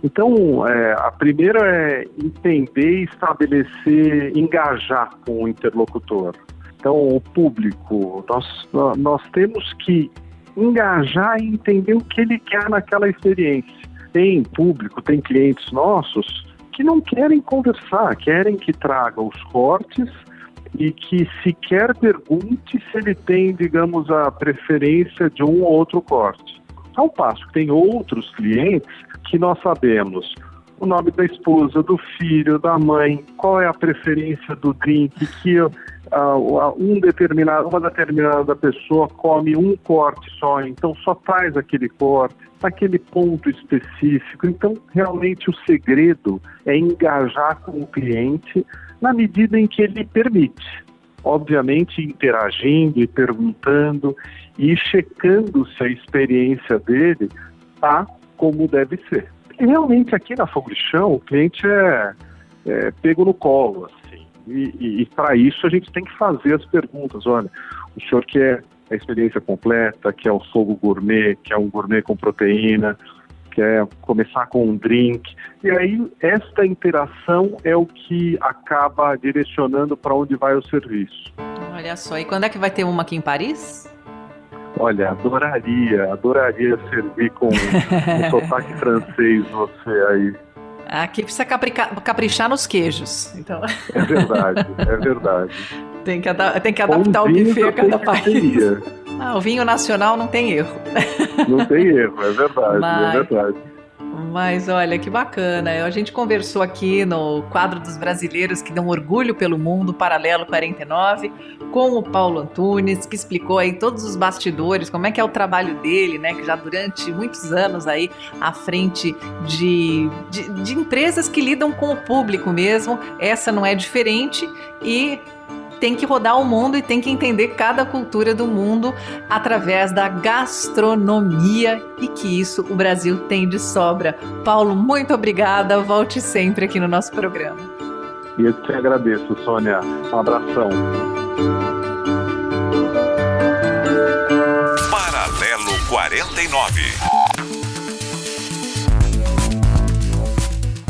Então, é, a primeira é entender estabelecer, engajar com o interlocutor. Então, o público, nós, nós temos que engajar e entender o que ele quer naquela experiência. Tem público, tem clientes nossos que não querem conversar, querem que traga os cortes e que sequer pergunte se ele tem, digamos, a preferência de um ou outro corte. Ao passo que tem outros clientes que nós sabemos o nome da esposa, do filho, da mãe, qual é a preferência do drink, que uh, um determinado, uma determinada pessoa come um corte só, então só faz aquele corte, naquele ponto específico. Então, realmente o segredo é engajar com o cliente na medida em que ele permite. Obviamente, interagindo e perguntando e checando se a experiência dele está como deve ser. E realmente aqui na Fogo de Chão o cliente é, é pego no colo, assim. E, e, e para isso a gente tem que fazer as perguntas. Olha, o senhor quer a experiência completa, quer o fogo gourmet, quer um gourmet com proteína, quer começar com um drink. E aí esta interação é o que acaba direcionando para onde vai o serviço. Olha só, e quando é que vai ter uma aqui em Paris? Olha, adoraria, adoraria servir com um sotaque francês você aí. Aqui precisa caprichar nos queijos. Então... É verdade, é verdade. tem, que tem que adaptar o buffet a cada país. Ah, o vinho nacional não tem erro. Não tem erro, é verdade, é Mas... é verdade. Mas olha que bacana. A gente conversou aqui no quadro dos brasileiros que dão orgulho pelo mundo, Paralelo 49, com o Paulo Antunes, que explicou aí todos os bastidores, como é que é o trabalho dele, né? Que já durante muitos anos aí à frente de, de, de empresas que lidam com o público mesmo. Essa não é diferente e tem que rodar o mundo e tem que entender cada cultura do mundo através da gastronomia e que isso o Brasil tem de sobra. Paulo, muito obrigada. Volte sempre aqui no nosso programa. E eu te agradeço, Sônia. Um abração. Paralelo 49.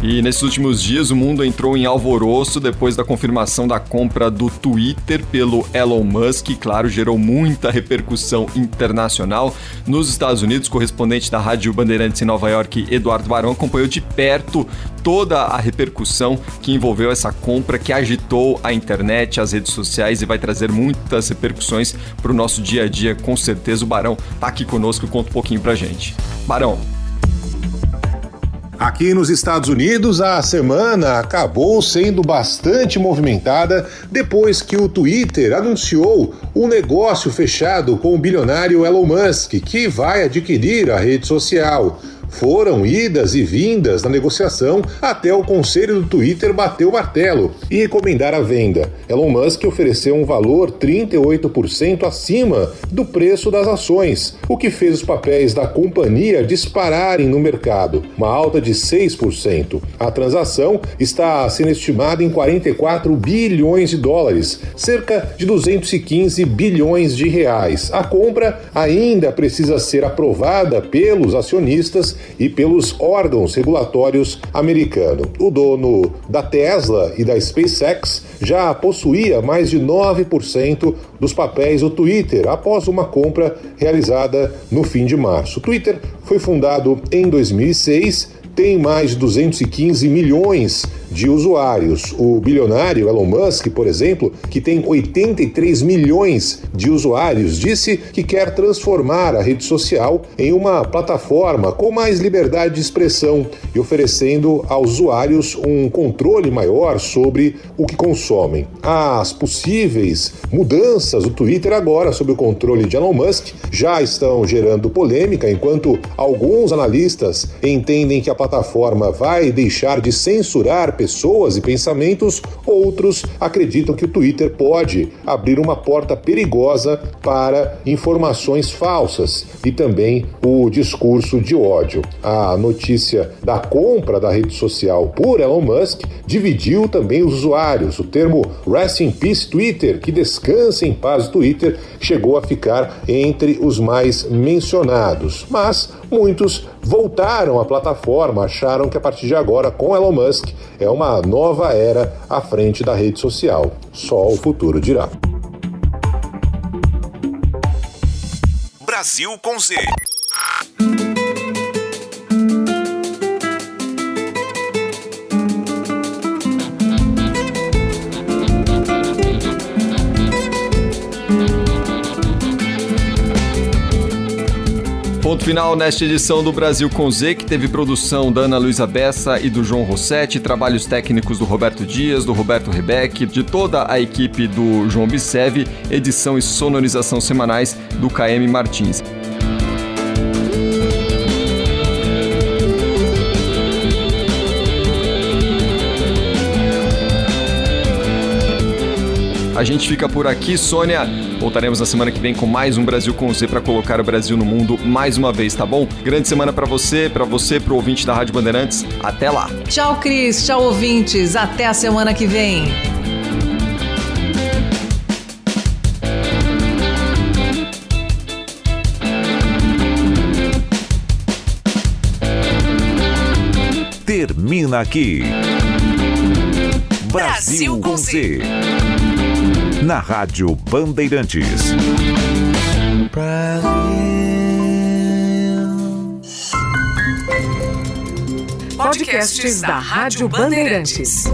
E nesses últimos dias o mundo entrou em alvoroço depois da confirmação da compra do Twitter pelo Elon Musk, e claro, gerou muita repercussão internacional. Nos Estados Unidos, correspondente da Rádio Bandeirantes em Nova York, Eduardo Barão, acompanhou de perto toda a repercussão que envolveu essa compra, que agitou a internet, as redes sociais e vai trazer muitas repercussões para o nosso dia a dia, com certeza. O Barão está aqui conosco conta um pouquinho para gente. Barão. Aqui nos Estados Unidos, a semana acabou sendo bastante movimentada depois que o Twitter anunciou um negócio fechado com o bilionário Elon Musk, que vai adquirir a rede social. Foram idas e vindas na negociação até o conselho do Twitter bater o martelo e recomendar a venda. Elon Musk ofereceu um valor 38% acima do preço das ações, o que fez os papéis da companhia dispararem no mercado, uma alta de 6%. A transação está sendo estimada em 44 bilhões de dólares, cerca de 215 bilhões de reais. A compra ainda precisa ser aprovada pelos acionistas e pelos órgãos regulatórios americanos. O dono da Tesla e da SpaceX já possuía mais de 9% dos papéis do Twitter após uma compra realizada no fim de março. O Twitter foi fundado em 2006 tem mais de 215 milhões de usuários. O bilionário Elon Musk, por exemplo, que tem 83 milhões de usuários, disse que quer transformar a rede social em uma plataforma com mais liberdade de expressão e oferecendo aos usuários um controle maior sobre o que consomem. As possíveis mudanças do Twitter agora sob o controle de Elon Musk já estão gerando polêmica, enquanto alguns analistas entendem que a plataforma vai deixar de censurar pessoas e pensamentos, outros acreditam que o Twitter pode abrir uma porta perigosa para informações falsas e também o discurso de ódio. A notícia da compra da rede social por Elon Musk dividiu também os usuários. O termo Rest in Peace Twitter, que descansa em paz Twitter, chegou a ficar entre os mais mencionados. Mas muitos voltaram à plataforma, acharam que a partir de agora, com Elon Musk, é uma nova era à frente da rede social. Só o futuro dirá. Brasil com Z. Ponto final nesta edição do Brasil com Z, que teve produção da Ana Luísa Bessa e do João Rossetti, trabalhos técnicos do Roberto Dias, do Roberto Rebeck, de toda a equipe do João Bissev, edição e sonorização semanais do KM Martins. A gente fica por aqui, Sônia. Voltaremos na semana que vem com mais um Brasil com Z para colocar o Brasil no mundo mais uma vez, tá bom? Grande semana para você, para você, pro ouvinte da Rádio Bandeirantes. Até lá. Tchau, Cris. Tchau, ouvintes. Até a semana que vem. Termina aqui. Brasil com Z. Na Rádio Bandeirantes. Podcasts da Rádio Bandeirantes.